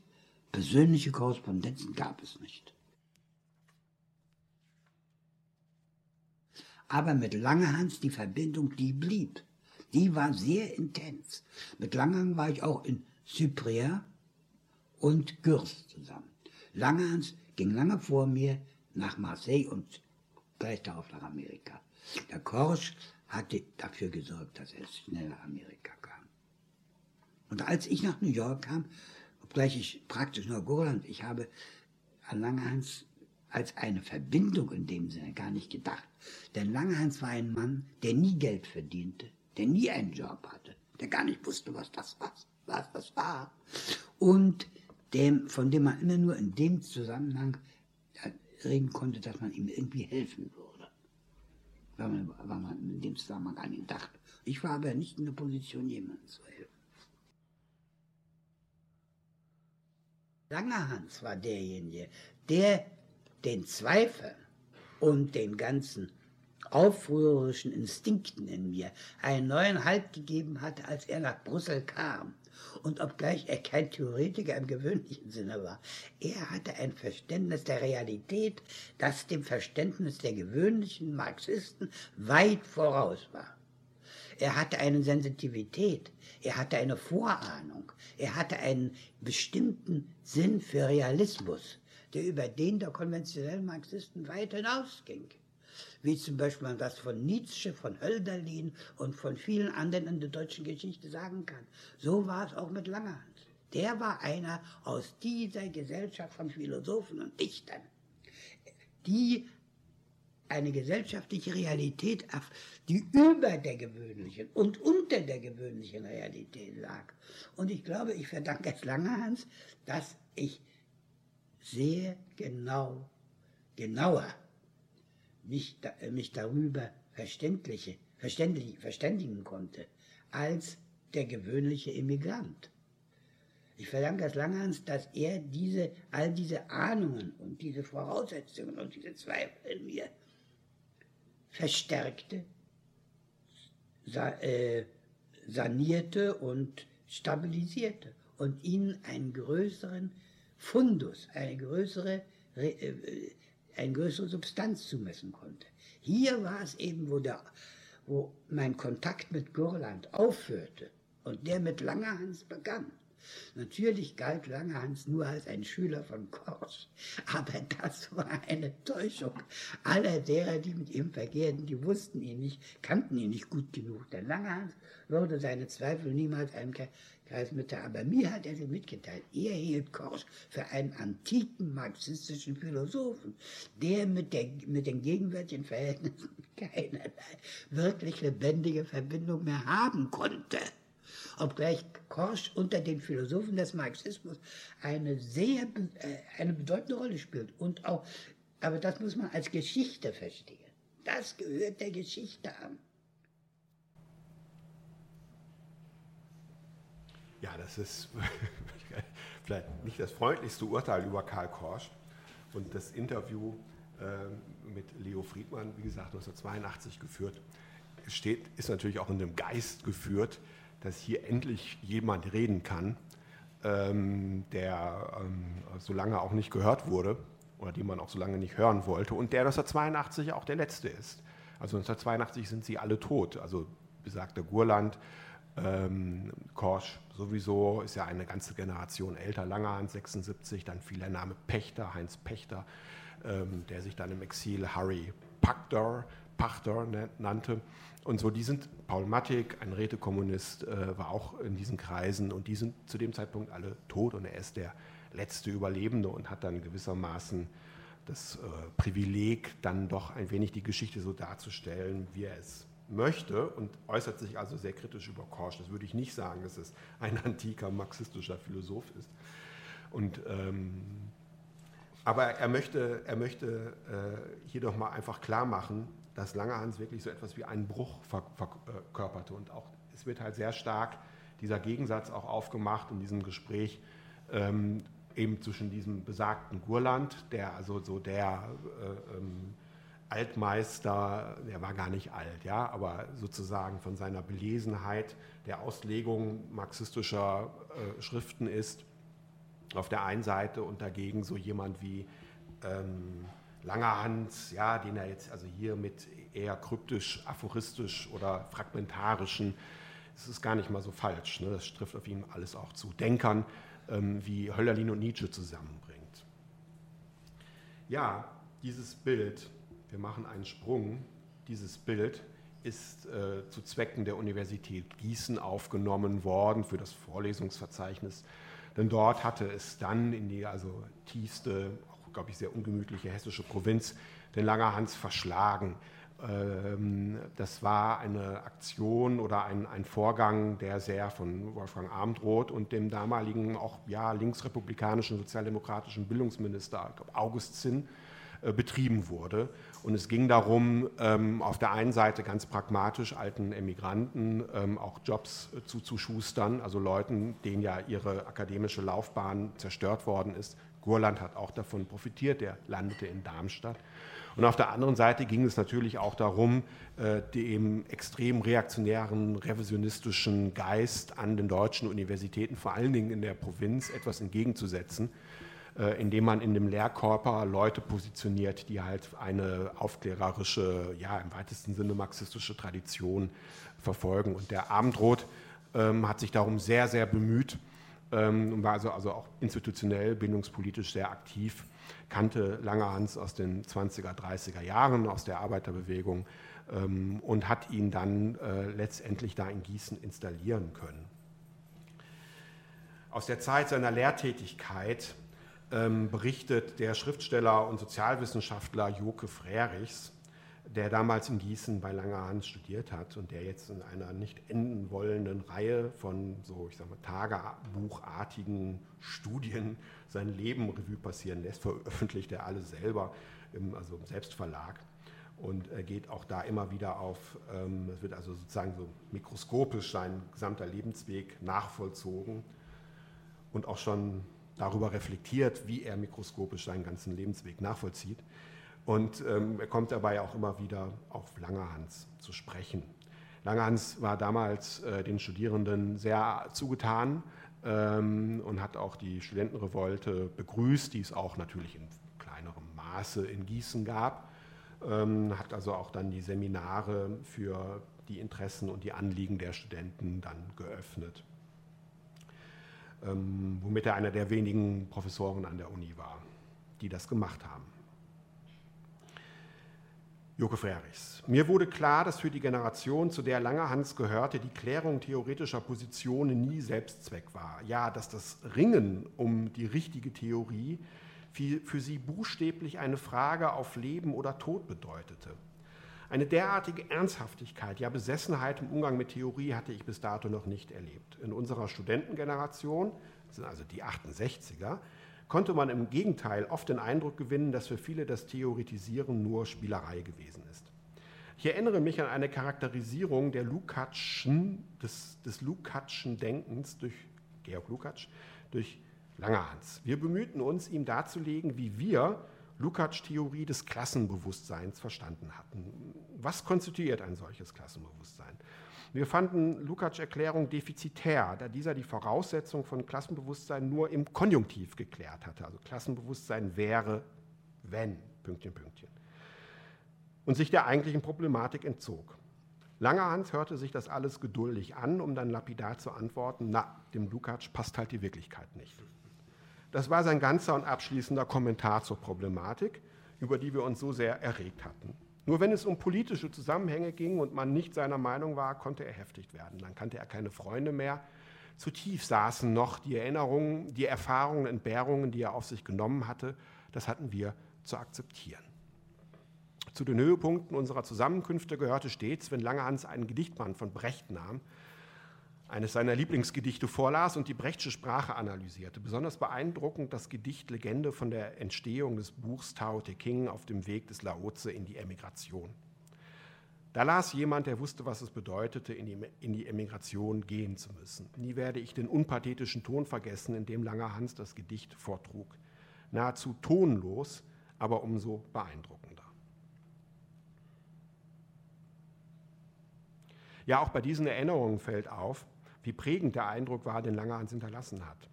persönliche Korrespondenzen gab es nicht. Aber mit Langehans die Verbindung, die blieb. Die war sehr intens. Mit Langehans war ich auch in Cyprien und Gürs zusammen. Langehans ging lange vor mir nach Marseille und gleich darauf nach Amerika. Der Korsch hatte dafür gesorgt, dass er schnell nach Amerika kam. Und als ich nach New York kam, obgleich ich praktisch nur Goland, ich habe an Langhans als eine Verbindung in dem Sinne gar nicht gedacht. Denn Langhans war ein Mann, der nie Geld verdiente, der nie einen Job hatte, der gar nicht wusste, was das war, was das war. Und dem, von dem man immer nur in dem Zusammenhang reden konnte, dass man ihm irgendwie helfen würde. Weil man, weil man in dem Zusammenhang an ihn dachte. Ich war aber nicht in der Position, jemandem zu helfen. Langerhans war derjenige, der den Zweifel und den ganzen aufrührerischen Instinkten in mir einen neuen Halt gegeben hatte, als er nach Brüssel kam und obgleich er kein Theoretiker im gewöhnlichen Sinne war, er hatte ein Verständnis der Realität, das dem Verständnis der gewöhnlichen Marxisten weit voraus war. Er hatte eine Sensitivität, er hatte eine Vorahnung, er hatte einen bestimmten Sinn für Realismus, der über den der konventionellen Marxisten weit hinausging wie zum Beispiel man das von Nietzsche, von Hölderlin und von vielen anderen in der deutschen Geschichte sagen kann. So war es auch mit Langerhans. Der war einer aus dieser Gesellschaft von Philosophen und Dichtern, die eine gesellschaftliche Realität, die über der gewöhnlichen und unter der gewöhnlichen Realität lag. Und ich glaube, ich verdanke es Langerhans, dass ich sehr genau, genauer mich, äh, mich darüber verständliche, verständlich, verständigen konnte als der gewöhnliche Immigrant. Ich verdanke es Langhans, dass er diese, all diese Ahnungen und diese Voraussetzungen und diese Zweifel in mir verstärkte, äh, sanierte und stabilisierte und ihnen einen größeren Fundus, eine größere, äh, eine größere Substanz zumessen konnte. Hier war es eben, wo, der, wo mein Kontakt mit Gurland aufhörte und der mit Langerhans begann. Natürlich galt Langerhans nur als ein Schüler von Kors, aber das war eine Täuschung. Alle derer, die mit ihm verkehrten, die wussten ihn nicht, kannten ihn nicht gut genug, denn Langerhans würde seine Zweifel niemals einem Kreis mitteilen. Aber mir hat er sie mitgeteilt. Er hielt Kors für einen antiken marxistischen Philosophen, der mit, der, mit den gegenwärtigen Verhältnissen [LAUGHS] keinerlei wirklich lebendige Verbindung mehr haben konnte obgleich Korsch unter den Philosophen des Marxismus eine sehr äh, eine bedeutende Rolle spielt und auch aber das muss man als Geschichte verstehen. Das gehört der Geschichte an. Ja, das ist [LAUGHS] vielleicht nicht das freundlichste Urteil über Karl Korsch. Und das Interview äh, mit Leo Friedmann, wie gesagt, 1982 geführt, steht, ist natürlich auch in dem Geist geführt, dass hier endlich jemand reden kann, ähm, der ähm, so lange auch nicht gehört wurde oder den man auch so lange nicht hören wollte und der 1982 auch der letzte ist. Also 1982 sind sie alle tot. Also besagter Gurland, ähm, Korsch sowieso, ist ja eine ganze Generation älter, Langerhand 76, dann fiel der Name Pechter, Heinz Pechter, ähm, der sich dann im Exil Harry Pachter, Pachter nannte. Und so, die sind, Paul Mattig, ein Rätekommunist, äh, war auch in diesen Kreisen und die sind zu dem Zeitpunkt alle tot und er ist der letzte Überlebende und hat dann gewissermaßen das äh, Privileg, dann doch ein wenig die Geschichte so darzustellen, wie er es möchte und äußert sich also sehr kritisch über Korsch. Das würde ich nicht sagen, dass es ein antiker marxistischer Philosoph ist. Und, ähm, aber er möchte, er möchte äh, hier doch mal einfach klar machen, dass Langerhans wirklich so etwas wie einen Bruch verkörperte. Und auch es wird halt sehr stark dieser Gegensatz auch aufgemacht in diesem Gespräch ähm, eben zwischen diesem besagten Gurland, der also so der äh, ähm, Altmeister, der war gar nicht alt, ja, aber sozusagen von seiner Belesenheit der Auslegung marxistischer äh, Schriften ist, auf der einen Seite und dagegen so jemand wie ähm, Langerhans, ja, den er jetzt also hier mit eher kryptisch, aphoristisch oder fragmentarischen, das ist gar nicht mal so falsch, ne? das trifft auf ihn alles auch zu, Denkern ähm, wie Höllerlin und Nietzsche zusammenbringt. Ja, dieses Bild, wir machen einen Sprung, dieses Bild ist äh, zu Zwecken der Universität Gießen aufgenommen worden für das Vorlesungsverzeichnis. Denn dort hatte es dann in die also tiefste, glaube ich, sehr ungemütliche hessische Provinz den Langerhans verschlagen. Ähm, das war eine Aktion oder ein, ein Vorgang, der sehr von Wolfgang Abendroth und dem damaligen auch ja, linksrepublikanischen sozialdemokratischen Bildungsminister August Zinn betrieben wurde. Und es ging darum, ähm, auf der einen Seite ganz pragmatisch alten Emigranten ähm, auch Jobs äh, zuzuschustern, also Leuten, denen ja ihre akademische Laufbahn zerstört worden ist, Gurland hat auch davon profitiert, der landete in Darmstadt. Und auf der anderen Seite ging es natürlich auch darum, äh, dem extrem reaktionären, revisionistischen Geist an den deutschen Universitäten, vor allen Dingen in der Provinz, etwas entgegenzusetzen, äh, indem man in dem Lehrkörper Leute positioniert, die halt eine aufklärerische, ja im weitesten Sinne marxistische Tradition verfolgen. Und der Abendrot ähm, hat sich darum sehr, sehr bemüht, ähm, und war also, also auch institutionell, bindungspolitisch sehr aktiv, kannte Langerhans aus den 20er, 30er Jahren, aus der Arbeiterbewegung ähm, und hat ihn dann äh, letztendlich da in Gießen installieren können. Aus der Zeit seiner Lehrtätigkeit ähm, berichtet der Schriftsteller und Sozialwissenschaftler Joke Frerichs, der damals in Gießen bei Langerhans studiert hat und der jetzt in einer nicht enden wollenden Reihe von so, ich sag mal, Tagebuchartigen Studien sein Leben Revue passieren lässt, veröffentlicht er alle selber, im, also im Selbstverlag. und er geht auch da immer wieder auf, ähm, es wird also sozusagen so mikroskopisch sein gesamter Lebensweg nachvollzogen und auch schon darüber reflektiert, wie er mikroskopisch seinen ganzen Lebensweg nachvollzieht. Und ähm, er kommt dabei auch immer wieder auf Langerhans zu sprechen. Langerhans war damals äh, den Studierenden sehr zugetan ähm, und hat auch die Studentenrevolte begrüßt, die es auch natürlich in kleinerem Maße in Gießen gab ähm, hat also auch dann die Seminare für die Interessen und die Anliegen der Studenten dann geöffnet, ähm, womit er einer der wenigen Professoren an der Uni war, die das gemacht haben. Joko Frerichs. Mir wurde klar, dass für die Generation, zu der Langerhans gehörte, die Klärung theoretischer Positionen nie Selbstzweck war. Ja, dass das Ringen um die richtige Theorie für sie buchstäblich eine Frage auf Leben oder Tod bedeutete. Eine derartige Ernsthaftigkeit, ja Besessenheit im Umgang mit Theorie hatte ich bis dato noch nicht erlebt. In unserer Studentengeneration, das sind also die 68er, konnte man im Gegenteil oft den Eindruck gewinnen, dass für viele das Theoretisieren nur Spielerei gewesen ist. Ich erinnere mich an eine Charakterisierung der Lukatschen, des, des Lukatschen Denkens durch Georg Lukács durch Langerhans. Wir bemühten uns, ihm darzulegen, wie wir Lukács Theorie des Klassenbewusstseins verstanden hatten. Was konstituiert ein solches Klassenbewusstsein? Wir fanden Lukács Erklärung defizitär, da dieser die Voraussetzung von Klassenbewusstsein nur im Konjunktiv geklärt hatte. Also Klassenbewusstsein wäre, wenn, Pünktchen, Pünktchen. Und sich der eigentlichen Problematik entzog. Langerhans hörte sich das alles geduldig an, um dann lapidar zu antworten, na, dem Lukács passt halt die Wirklichkeit nicht. Das war sein ganzer und abschließender Kommentar zur Problematik, über die wir uns so sehr erregt hatten. Nur wenn es um politische Zusammenhänge ging und man nicht seiner Meinung war, konnte er heftig werden. Dann kannte er keine Freunde mehr. Zu tief saßen noch die Erinnerungen, die Erfahrungen, Entbehrungen, die er auf sich genommen hatte. Das hatten wir zu akzeptieren. Zu den Höhepunkten unserer Zusammenkünfte gehörte stets, wenn Langerhans einen Gedichtband von Brecht nahm eines seiner Lieblingsgedichte vorlas und die Brechtsche Sprache analysierte. Besonders beeindruckend das Gedicht Legende von der Entstehung des Buchs Tao Te King auf dem Weg des Laoze in die Emigration. Da las jemand, der wusste, was es bedeutete, in die, in die Emigration gehen zu müssen. Nie werde ich den unpathetischen Ton vergessen, in dem Langer Hans das Gedicht vortrug. Nahezu tonlos, aber umso beeindruckender. Ja, auch bei diesen Erinnerungen fällt auf, wie prägend der Eindruck war, den Langerhans hinterlassen hat.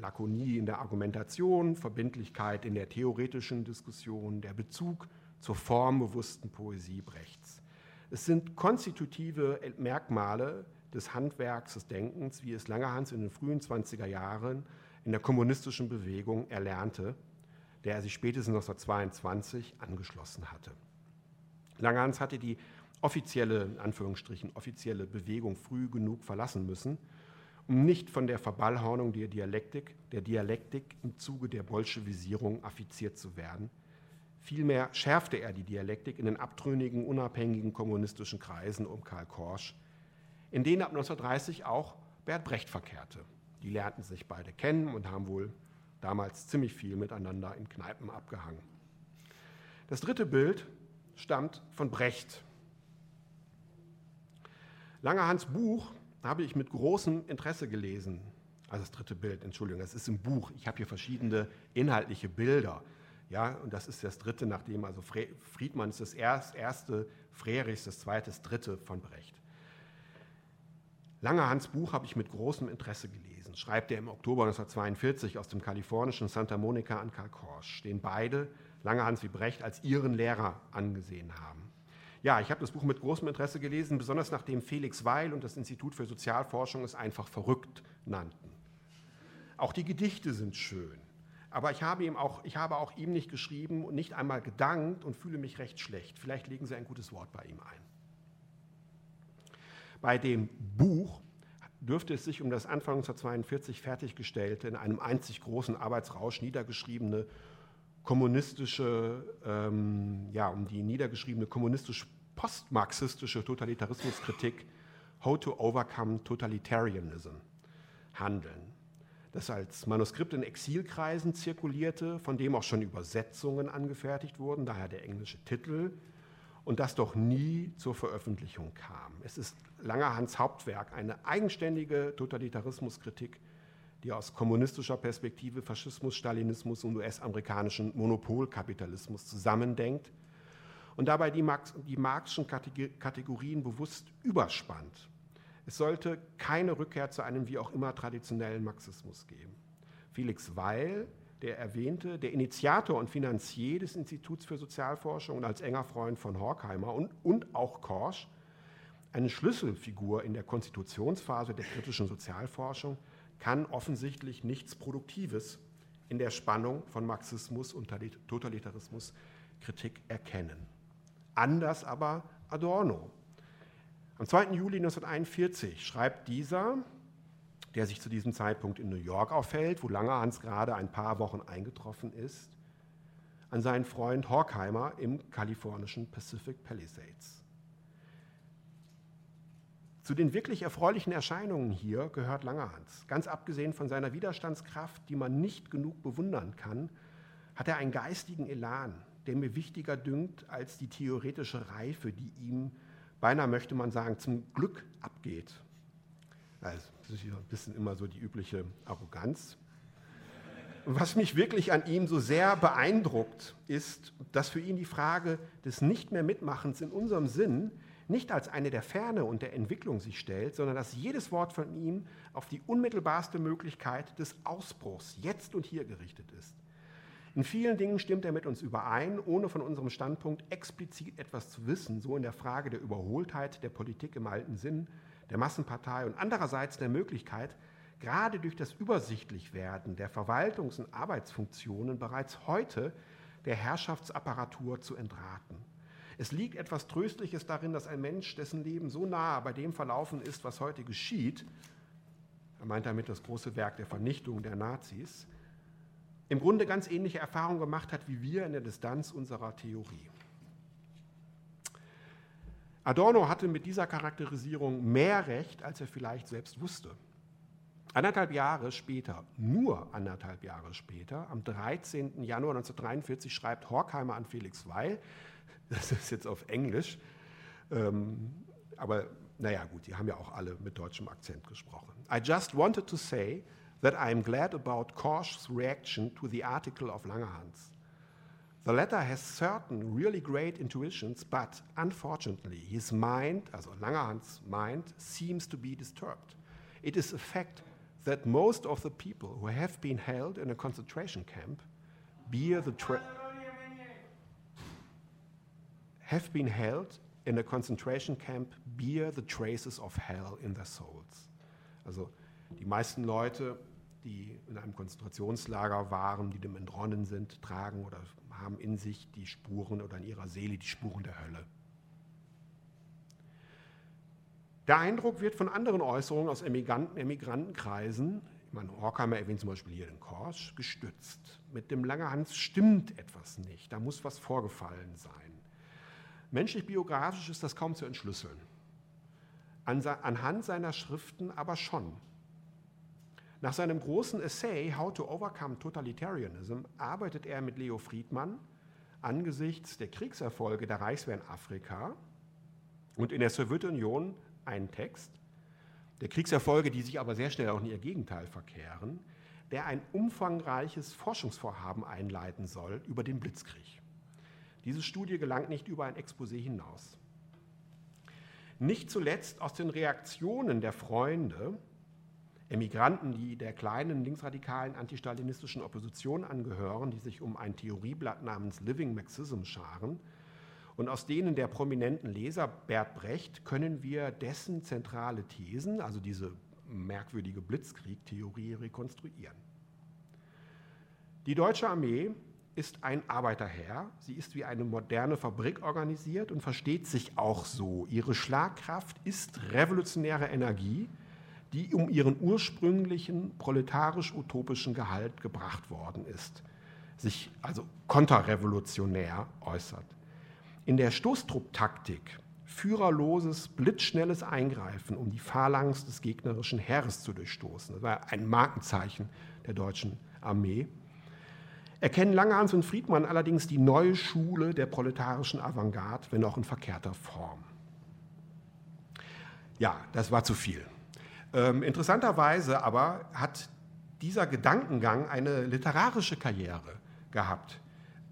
Lakonie in der Argumentation, Verbindlichkeit in der theoretischen Diskussion, der Bezug zur formbewussten Poesie Brechts. Es sind konstitutive Merkmale des Handwerks, des Denkens, wie es Langerhans in den frühen 20er Jahren in der kommunistischen Bewegung erlernte, der er sich spätestens 1922 angeschlossen hatte. Langerhans hatte die offizielle, Anführungsstrichen, offizielle Bewegung früh genug verlassen müssen, um nicht von der Verballhornung der Dialektik, der Dialektik im Zuge der Bolschewisierung affiziert zu werden. Vielmehr schärfte er die Dialektik in den abtrünnigen, unabhängigen kommunistischen Kreisen um Karl Korsch, in denen ab 1930 auch Bert Brecht verkehrte. Die lernten sich beide kennen und haben wohl damals ziemlich viel miteinander in Kneipen abgehangen. Das dritte Bild stammt von Brecht, Langerhans Buch habe ich mit großem Interesse gelesen. Also das dritte Bild, Entschuldigung, das ist im Buch. Ich habe hier verschiedene inhaltliche Bilder. Ja, und das ist das dritte, nachdem also Friedmann ist das erste, Frerichs das zweite, das dritte von Brecht. Langerhans Buch habe ich mit großem Interesse gelesen. Schreibt er im Oktober 1942 aus dem kalifornischen Santa Monica an Karl Korsch, den beide, Langerhans wie Brecht, als ihren Lehrer angesehen haben. Ja, ich habe das Buch mit großem Interesse gelesen, besonders nachdem Felix Weil und das Institut für Sozialforschung es einfach verrückt nannten. Auch die Gedichte sind schön. Aber ich habe, ihm auch, ich habe auch ihm nicht geschrieben und nicht einmal gedankt und fühle mich recht schlecht. Vielleicht legen Sie ein gutes Wort bei ihm ein. Bei dem Buch dürfte es sich um das Anfang 1942 fertiggestellte, in einem einzig großen Arbeitsrausch niedergeschriebene kommunistische, ähm, ja, um die niedergeschriebene kommunistisch-postmarxistische Totalitarismuskritik How to Overcome Totalitarianism handeln. das als Manuskript in Exilkreisen zirkulierte, von dem auch schon Übersetzungen angefertigt wurden, daher der englische Titel, und das doch nie zur Veröffentlichung kam. Es ist Langerhans Hauptwerk, eine eigenständige Totalitarismuskritik, die aus kommunistischer Perspektive Faschismus, Stalinismus und US-amerikanischen Monopolkapitalismus zusammendenkt und dabei die, Marx, die Marxischen Kategorien bewusst überspannt. Es sollte keine Rückkehr zu einem wie auch immer traditionellen Marxismus geben. Felix Weil, der erwähnte, der Initiator und Finanzier des Instituts für Sozialforschung und als enger Freund von Horkheimer und, und auch Korsch, eine Schlüsselfigur in der Konstitutionsphase der kritischen Sozialforschung, kann offensichtlich nichts Produktives in der Spannung von Marxismus und Totalitarismus Kritik erkennen. Anders aber Adorno. Am 2. Juli 1941 schreibt dieser, der sich zu diesem Zeitpunkt in New York aufhält, wo Langerhans gerade ein paar Wochen eingetroffen ist, an seinen Freund Horkheimer im kalifornischen Pacific Palisades. Zu den wirklich erfreulichen Erscheinungen hier gehört Langerhans. Ganz abgesehen von seiner Widerstandskraft, die man nicht genug bewundern kann, hat er einen geistigen Elan, der mir wichtiger dünkt als die theoretische Reife, die ihm, beinahe möchte man sagen, zum Glück abgeht. Also, das ist ein bisschen immer so die übliche Arroganz. Was mich wirklich an ihm so sehr beeindruckt, ist, dass für ihn die Frage des Nicht mehr Mitmachens in unserem Sinn nicht als eine der Ferne und der Entwicklung sich stellt, sondern dass jedes Wort von ihm auf die unmittelbarste Möglichkeit des Ausbruchs jetzt und hier gerichtet ist. In vielen Dingen stimmt er mit uns überein, ohne von unserem Standpunkt explizit etwas zu wissen, so in der Frage der Überholtheit der Politik im alten Sinn, der Massenpartei und andererseits der Möglichkeit, gerade durch das Übersichtlichwerden der Verwaltungs- und Arbeitsfunktionen bereits heute der Herrschaftsapparatur zu entraten. Es liegt etwas Tröstliches darin, dass ein Mensch, dessen Leben so nahe bei dem verlaufen ist, was heute geschieht, er meint damit das große Werk der Vernichtung der Nazis, im Grunde ganz ähnliche Erfahrungen gemacht hat wie wir in der Distanz unserer Theorie. Adorno hatte mit dieser Charakterisierung mehr Recht, als er vielleicht selbst wusste. Anderthalb Jahre später, nur anderthalb Jahre später, am 13. Januar 1943, schreibt Horkheimer an Felix Weil, das ist jetzt auf Englisch, ähm, aber naja gut, die haben ja auch alle mit deutschem Akzent gesprochen. I just wanted to say that I am glad about Korsch's reaction to the article of Langerhans. The latter has certain really great intuitions, but unfortunately, his mind, also Langerhans mind, seems to be disturbed. It is a fact that most of the people who have been held in a concentration camp bear the tra- have been held in a concentration camp bear the traces of hell in their souls. Also die meisten Leute die in einem Konzentrationslager waren, die dem entronnen sind, tragen oder haben in sich die Spuren oder in ihrer Seele die Spuren der Hölle. Der Eindruck wird von anderen Äußerungen aus Emigranten, Emigrantenkreisen, ich meine, Horkheimer erwähnt zum Beispiel hier den Korsch, gestützt. Mit dem Langerhans stimmt etwas nicht, da muss was vorgefallen sein. Menschlich-biografisch ist das kaum zu entschlüsseln. anhand seiner Schriften aber schon. Nach seinem großen Essay How to Overcome Totalitarianism arbeitet er mit Leo Friedmann angesichts der Kriegserfolge der Reichswehr in Afrika und in der Sowjetunion einen Text, der Kriegserfolge, die sich aber sehr schnell auch in ihr Gegenteil verkehren, der ein umfangreiches Forschungsvorhaben einleiten soll über den Blitzkrieg. Diese Studie gelangt nicht über ein Exposé hinaus. Nicht zuletzt aus den Reaktionen der Freunde Emigranten, die der kleinen linksradikalen antistalinistischen Opposition angehören, die sich um ein Theorieblatt namens Living Marxism scharen. Und aus denen der prominenten Leser Bert Brecht können wir dessen zentrale Thesen, also diese merkwürdige Blitzkrieg-Theorie, rekonstruieren. Die deutsche Armee ist ein Arbeiterherr. Sie ist wie eine moderne Fabrik organisiert und versteht sich auch so. Ihre Schlagkraft ist revolutionäre Energie, die um ihren ursprünglichen proletarisch-utopischen Gehalt gebracht worden ist, sich also konterrevolutionär äußert. In der Stoßtrupptaktik führerloses, blitzschnelles Eingreifen, um die Phalanx des gegnerischen Heeres zu durchstoßen. Das war ein Markenzeichen der deutschen Armee. Erkennen Langhans und Friedmann allerdings die neue Schule der proletarischen Avantgarde, wenn auch in verkehrter Form. Ja, das war zu viel. Ähm, interessanterweise aber hat dieser Gedankengang eine literarische Karriere gehabt.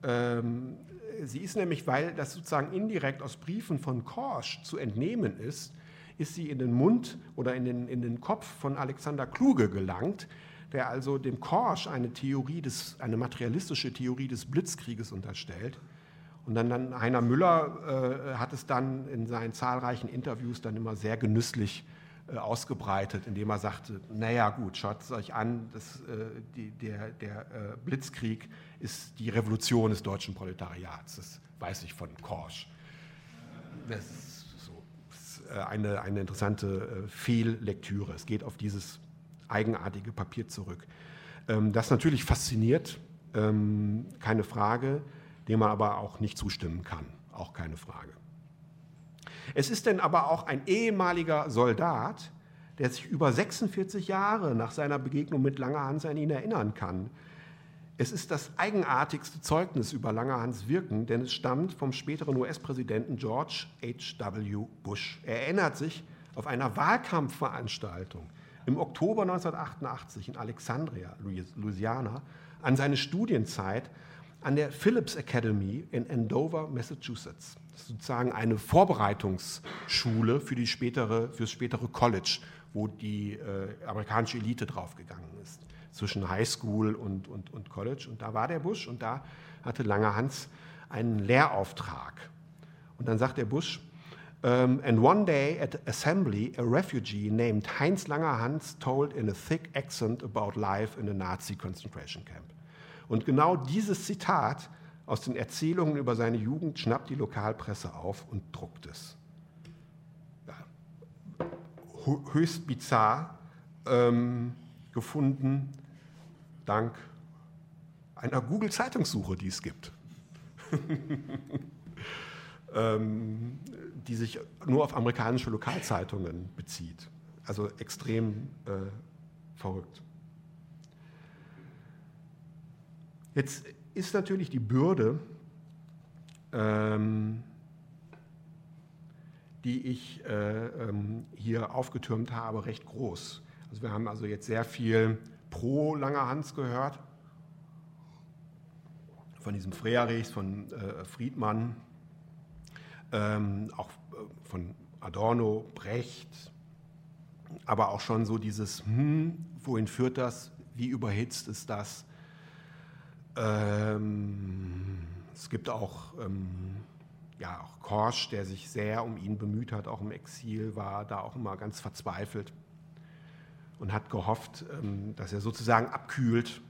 Ähm, sie ist nämlich, weil das sozusagen indirekt aus Briefen von Korsch zu entnehmen ist, ist sie in den Mund oder in den, in den Kopf von Alexander Kluge gelangt, der also dem Korsch eine Theorie des, eine materialistische Theorie des Blitzkrieges unterstellt. Und dann, dann Heiner Müller äh, hat es dann in seinen zahlreichen Interviews dann immer sehr genüsslich äh, ausgebreitet, indem er sagte, naja gut, schaut es euch an, das, äh, die, der, der äh, Blitzkrieg ist die Revolution des deutschen Proletariats. Das weiß ich von Korsch. Das ist, so, das ist eine, eine interessante Fehllektüre. Es geht auf dieses eigenartige Papier zurück. Ähm, das natürlich fasziniert, ähm, keine Frage, dem man aber auch nicht zustimmen kann, auch keine Frage. Es ist denn aber auch ein ehemaliger Soldat, der sich über 46 Jahre nach seiner Begegnung mit Langerhans an ihn erinnern kann. Es ist das eigenartigste Zeugnis über Langerhans Wirken, denn es stammt vom späteren US-Präsidenten George H.W. Bush. Er erinnert sich auf einer Wahlkampfveranstaltung im Oktober 1988 in Alexandria, Louisiana, an seine Studienzeit an der Phillips Academy in Andover, Massachusetts. Das ist sozusagen eine Vorbereitungsschule für, die spätere, für das spätere College, wo die äh, amerikanische Elite draufgegangen ist, zwischen High School und, und, und College. Und da war der Bush und da hatte Langerhans einen Lehrauftrag. Und dann sagt der Bush, um, and one day at assembly, a refugee named Heinz Langerhans told in a thick accent about life in a Nazi concentration camp. Und genau dieses Zitat aus den Erzählungen über seine Jugend schnappt die Lokalpresse auf und druckt es. Ja, höchst bizarr ähm, gefunden, dank einer Google-Zeitungssuche, die es gibt. [LAUGHS] ähm, die sich nur auf amerikanische Lokalzeitungen bezieht. Also extrem äh, verrückt. Jetzt ist natürlich die Bürde, ähm, die ich äh, ähm, hier aufgetürmt habe, recht groß. Also wir haben also jetzt sehr viel pro Langerhans gehört, von diesem Freerichs, von äh, Friedmann, ähm, auch äh, von Adorno, Brecht, aber auch schon so dieses, hm, wohin führt das, wie überhitzt ist das? Ähm, es gibt auch, ähm, ja, auch Korsch, der sich sehr um ihn bemüht hat, auch im Exil, war da auch immer ganz verzweifelt und hat gehofft, ähm, dass er sozusagen abkühlt,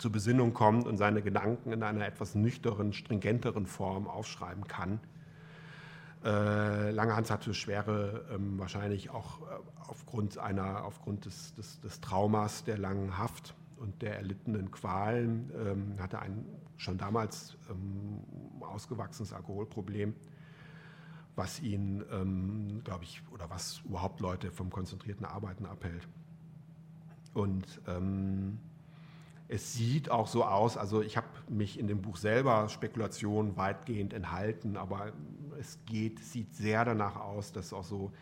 zur Besinnung kommt und seine Gedanken in einer etwas nüchteren, stringenteren Form aufschreiben kann. Äh, Langhans hatte schwere, ähm, wahrscheinlich auch äh, aufgrund, einer, aufgrund des, des, des Traumas der langen Haft und der erlittenen Qualen ähm, hatte ein schon damals ähm, ausgewachsenes Alkoholproblem, was ihn, ähm, glaube ich, oder was überhaupt Leute vom konzentrierten Arbeiten abhält. Und ähm, es sieht auch so aus, also ich habe mich in dem Buch selber Spekulationen weitgehend enthalten, aber es geht, sieht sehr danach aus, dass auch so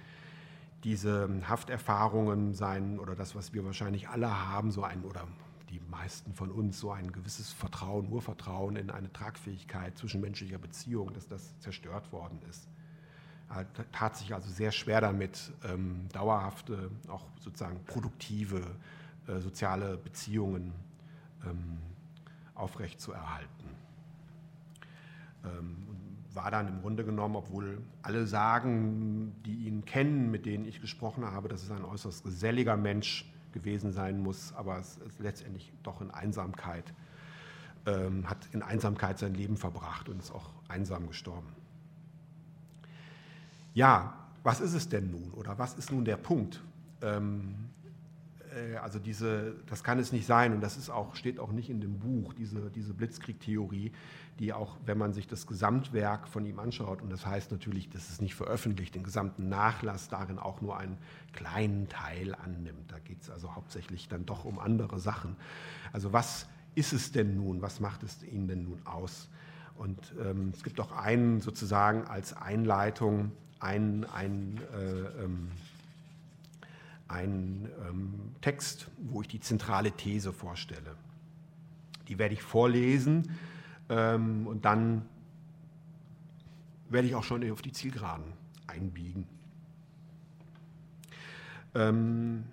diese Hafterfahrungen sein oder das, was wir wahrscheinlich alle haben, so ein oder die meisten von uns so ein gewisses Vertrauen, Urvertrauen in eine Tragfähigkeit zwischenmenschlicher Beziehungen, dass das zerstört worden ist. Er tat sich also sehr schwer damit, ähm, dauerhafte, auch sozusagen produktive äh, soziale Beziehungen ähm, aufrechtzuerhalten. Ähm, war dann im Grunde genommen, obwohl alle sagen, die ihn kennen, mit denen ich gesprochen habe, dass es ein äußerst geselliger Mensch gewesen sein muss, aber es ist letztendlich doch in Einsamkeit, ähm, hat in Einsamkeit sein Leben verbracht und ist auch einsam gestorben. Ja, was ist es denn nun oder was ist nun der Punkt? Ähm, äh, also diese, das kann es nicht sein und das ist auch, steht auch nicht in dem Buch, diese, diese Blitzkrieg-Theorie, die auch, wenn man sich das Gesamtwerk von ihm anschaut, und das heißt natürlich, dass es nicht veröffentlicht, den gesamten Nachlass darin auch nur einen kleinen Teil annimmt. Da geht es also hauptsächlich dann doch um andere Sachen. Also was ist es denn nun, was macht es ihn denn nun aus? Und ähm, es gibt auch einen sozusagen als Einleitung, ein, ein äh, ähm, einen ähm, Text, wo ich die zentrale These vorstelle. Die werde ich vorlesen ähm, und dann werde ich auch schon auf die Zielgeraden einbiegen. Ähm,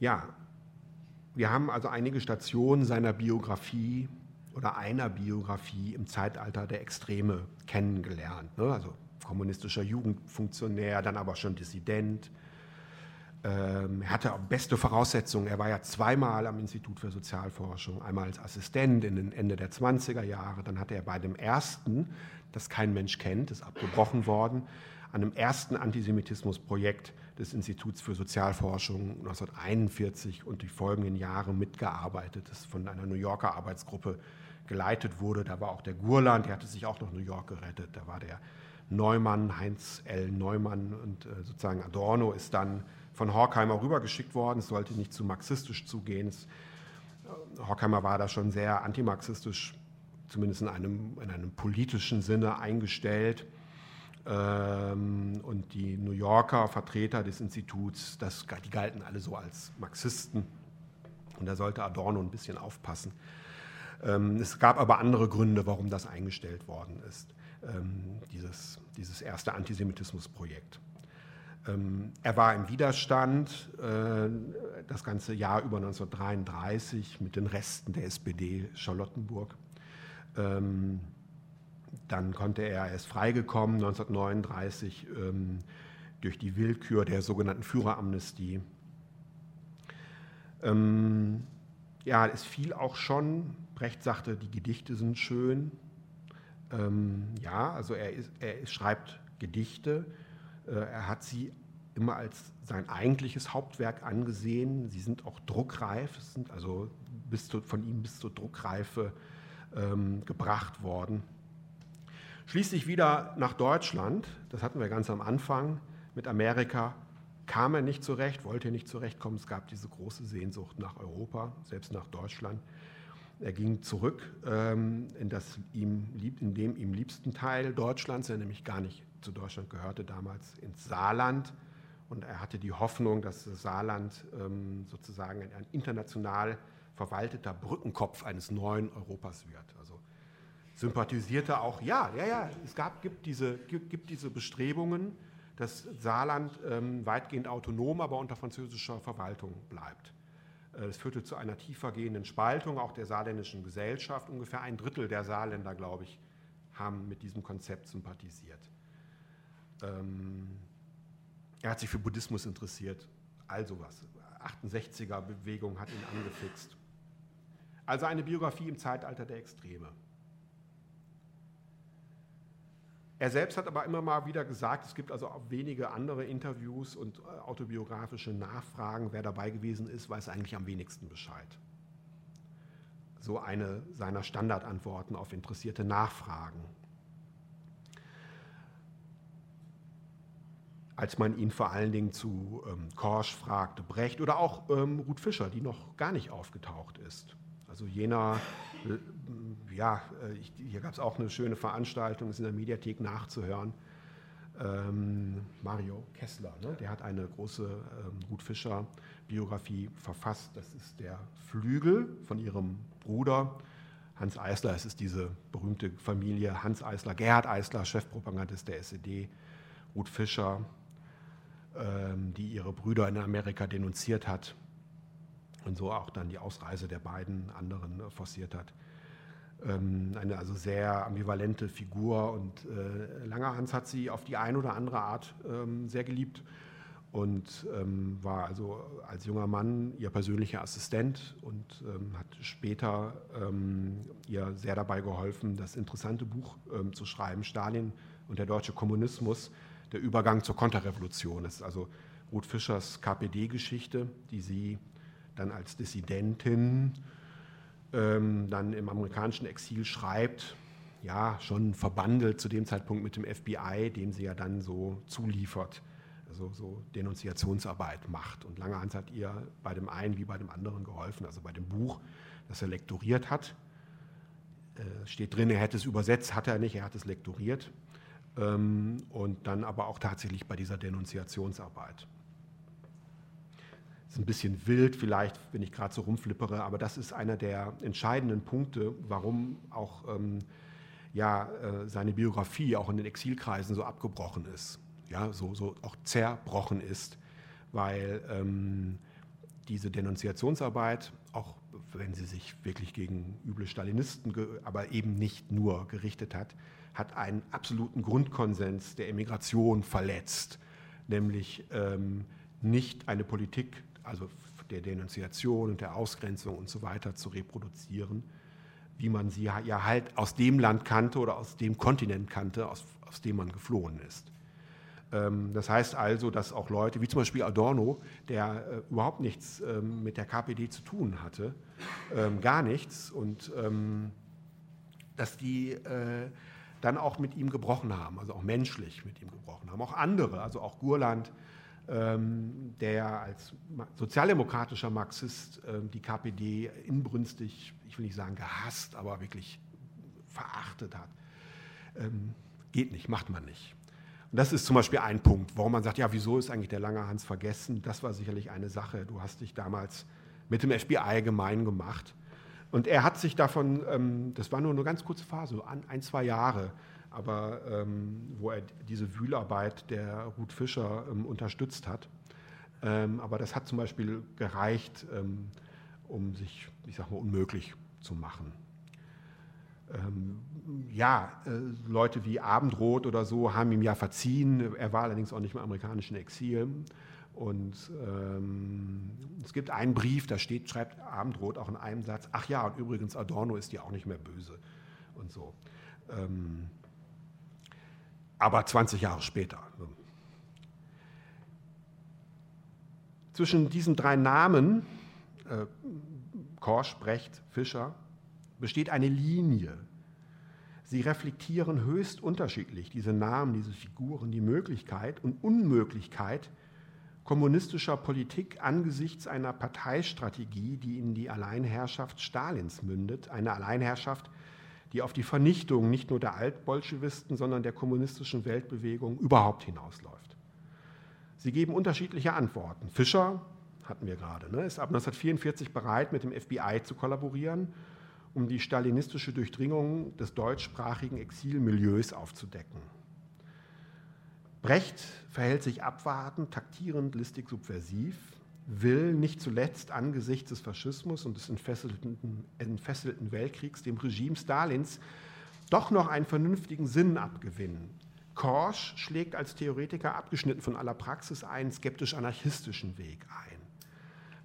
ja, wir haben also einige Stationen seiner Biografie oder einer Biografie im Zeitalter der Extreme kennengelernt. Ne? Also kommunistischer Jugendfunktionär, dann aber schon Dissident. Ähm, er hatte beste Voraussetzungen. Er war ja zweimal am Institut für Sozialforschung, einmal als Assistent in den Ende der 20er Jahre. Dann hatte er bei dem ersten, das kein Mensch kennt, ist abgebrochen worden, an einem ersten Antisemitismusprojekt des Instituts für Sozialforschung 1941 und die folgenden Jahre mitgearbeitet, das von einer New Yorker Arbeitsgruppe geleitet wurde. Da war auch der Gurland, der hatte sich auch nach New York gerettet. Da war der Neumann, Heinz L. Neumann und äh, sozusagen Adorno ist dann von Horkheimer rübergeschickt worden. Es sollte nicht zu marxistisch zugehen. Es, äh, Horkheimer war da schon sehr antimarxistisch, zumindest in einem, in einem politischen Sinne eingestellt. Ähm, und die New Yorker Vertreter des Instituts, das, die galten alle so als Marxisten. Und da sollte Adorno ein bisschen aufpassen. Ähm, es gab aber andere Gründe, warum das eingestellt worden ist, ähm, dieses, dieses erste Antisemitismusprojekt. Ähm, er war im Widerstand äh, das ganze Jahr über 1933 mit den Resten der SPD Charlottenburg. Dann konnte er, er ist freigekommen 1939 durch die Willkür der sogenannten Führeramnestie. Ja, es fiel auch schon Brecht sagte, die Gedichte sind schön. Ähm, ja, also er, ist, er schreibt Gedichte. Äh, er hat sie immer als sein eigentliches Hauptwerk angesehen. Sie sind auch druckreif, sind also bis zu, von ihm bis zur Druckreife ähm, gebracht worden. Schließlich wieder nach Deutschland, das hatten wir ganz am Anfang, mit Amerika kam er nicht zurecht, wollte nicht zurechtkommen. Es gab diese große Sehnsucht nach Europa, selbst nach Deutschland. Er ging zurück ähm, in, das ihm, in dem ihm liebsten Teil Deutschlands, der nämlich gar nicht zu Deutschland gehörte damals, ins Saarland. Und er hatte die Hoffnung, dass das Saarland ähm, sozusagen ein international verwalteter Brückenkopf eines neuen Europas wird. Also sympathisierte auch, ja, ja, ja, es gab, gibt, diese, gibt, diese Bestrebungen, dass Saarland ähm, weitgehend autonom, aber unter französischer Verwaltung bleibt. Äh, es führte zu einer tiefergehenden Spaltung auch der saarländischen Gesellschaft. Ungefähr ein Drittel der Saarländer, glaube ich, haben mit diesem Konzept sympathisiert. Ähm, er hat sich für Buddhismus interessiert, all sowas. 68er-Bewegung hat ihn angefixt. Also eine Biografie im Zeitalter der Extreme. Er selbst hat aber immer mal wieder gesagt, es gibt also auch wenige andere Interviews und äh, autobiografische Nachfragen, wer dabei gewesen ist, weiß eigentlich am wenigsten Bescheid. So eine seiner Standardantworten auf interessierte Nachfragen. Als man ihn vor allen Dingen zu ähm, Korsch fragte, Brecht oder auch ähm, Ruth Fischer, die noch gar nicht aufgetaucht ist. Also jener ja, äh, ich, hier gab es auch eine schöne Veranstaltung, ist in der Mediathek nachzuhören. Ähm, Mario Kessler, ne? der hat eine große ähm, Ruth Fischer Biografie verfasst. Das ist der Flügel von ihrem Bruder Hans Eisler. Es ist diese berühmte Familie Hans Eisler, Gerhard Eisler, Chefpropagandist der SED, Ruth Fischer, ähm, die ihre Brüder in Amerika denunziert hat und so auch dann die Ausreise der beiden anderen äh, forciert hat. Ähm, eine also sehr ambivalente Figur und äh, Langerhans hat sie auf die eine oder andere Art ähm, sehr geliebt und ähm, war also als junger Mann ihr persönlicher Assistent und hat später ihr sehr dabei geholfen, das interessante Buch zu schreiben, Stalin und der deutsche Kommunismus, der Übergang zur Konterrevolution. Das ist also Ruth Fischers KPD-Geschichte, die sie dann als Dissidentin ähm, dann im amerikanischen Exil schreibt, ja, schon verbandelt zu dem Zeitpunkt mit dem FBI, dem sie ja dann so zuliefert, also so Denunziationsarbeit macht. Und Langerhans hat ihr bei dem einen wie bei dem anderen geholfen, also bei dem Buch, das er lektoriert hat. Äh, steht drin, er hätte es übersetzt, hat er nicht, er hat es lektoriert. Ähm, und dann aber auch tatsächlich bei dieser Denunziationsarbeit ist ein bisschen wild vielleicht, wenn ich gerade so rumflippere, aber das ist einer der entscheidenden Punkte, warum auch ähm, ja, äh, seine Biografie auch in den Exilkreisen so abgebrochen ist, ja, so, so auch zerbrochen ist, weil ähm, diese Denunziationsarbeit, auch wenn sie sich wirklich gegen üble Stalinisten, aber eben nicht nur gerichtet hat, hat einen absoluten Grundkonsens der Emigration verletzt, nämlich ähm, nicht eine Politik also der Denunziation und der Ausgrenzung und so weiter zu reproduzieren, wie man sie ja halt aus dem Land kannte oder aus dem Kontinent kannte, aus, aus dem man geflohen ist. Ähm, das heißt also, dass auch Leute wie zum Beispiel Adorno, der äh, überhaupt nichts ähm, mit der KPD zu tun hatte, ähm, gar nichts, und dass die äh, dann auch mit ihm gebrochen haben, also auch menschlich mit ihm gebrochen haben. Auch andere, also auch Gurland, ähm, der als sozialdemokratischer Marxist ähm, die KPD inbrünstig, ich will nicht sagen gehasst, aber wirklich verachtet hat. Ähm, geht nicht, macht man nicht. Und das ist zum Beispiel ein Punkt, warum man sagt, ja, wieso ist eigentlich der lange Hans vergessen? Das war sicherlich eine Sache. Du hast dich damals mit dem FBI gemein gemacht. Und er hat sich davon, das war nur eine ganz kurze Phase, ein, zwei Jahre, aber ähm, wo er diese Wühlarbeit der Ruth Fischer ähm, unterstützt hat. Ähm, aber das hat zum Beispiel gereicht, ähm, um sich, ich sag mal, unmöglich zu machen. Ähm, ja, äh, Leute wie Abendrot oder so haben ihm ja verziehen. Er war allerdings auch nicht im amerikanischen Exil. Und ähm, es gibt einen Brief, da steht, schreibt Abendrot auch in einem Satz, ach ja, und übrigens Adorno ist ja auch nicht mehr böse und so. Ähm, aber 20 Jahre später. Zwischen diesen drei Namen, äh, Korsch, Brecht, Fischer, besteht eine Linie. Sie reflektieren höchst unterschiedlich, diese Namen, diese Figuren, die Möglichkeit und Unmöglichkeit kommunistischer Politik angesichts einer Parteistrategie, die in die Alleinherrschaft Stalins mündet, eine Alleinherrschaft, die auf die Vernichtung nicht nur der Altbolschewisten, sondern der kommunistischen Weltbewegung überhaupt hinausläuft. Sie geben unterschiedliche Antworten. Fischer, hatten wir gerade, ne, ist ab 1944 bereit, mit dem FBI zu kollaborieren, um die stalinistische Durchdringung des deutschsprachigen Exilmilieus aufzudecken. Brecht verhält sich abwartend, taktierend, listig, subversiv will nicht zuletzt angesichts des Faschismus und des entfesselten, entfesselten Weltkriegs dem Regime Stalins doch noch einen vernünftigen Sinn abgewinnen. Korsch schlägt als Theoretiker abgeschnitten von aller Praxis einen skeptisch-anarchistischen Weg ein.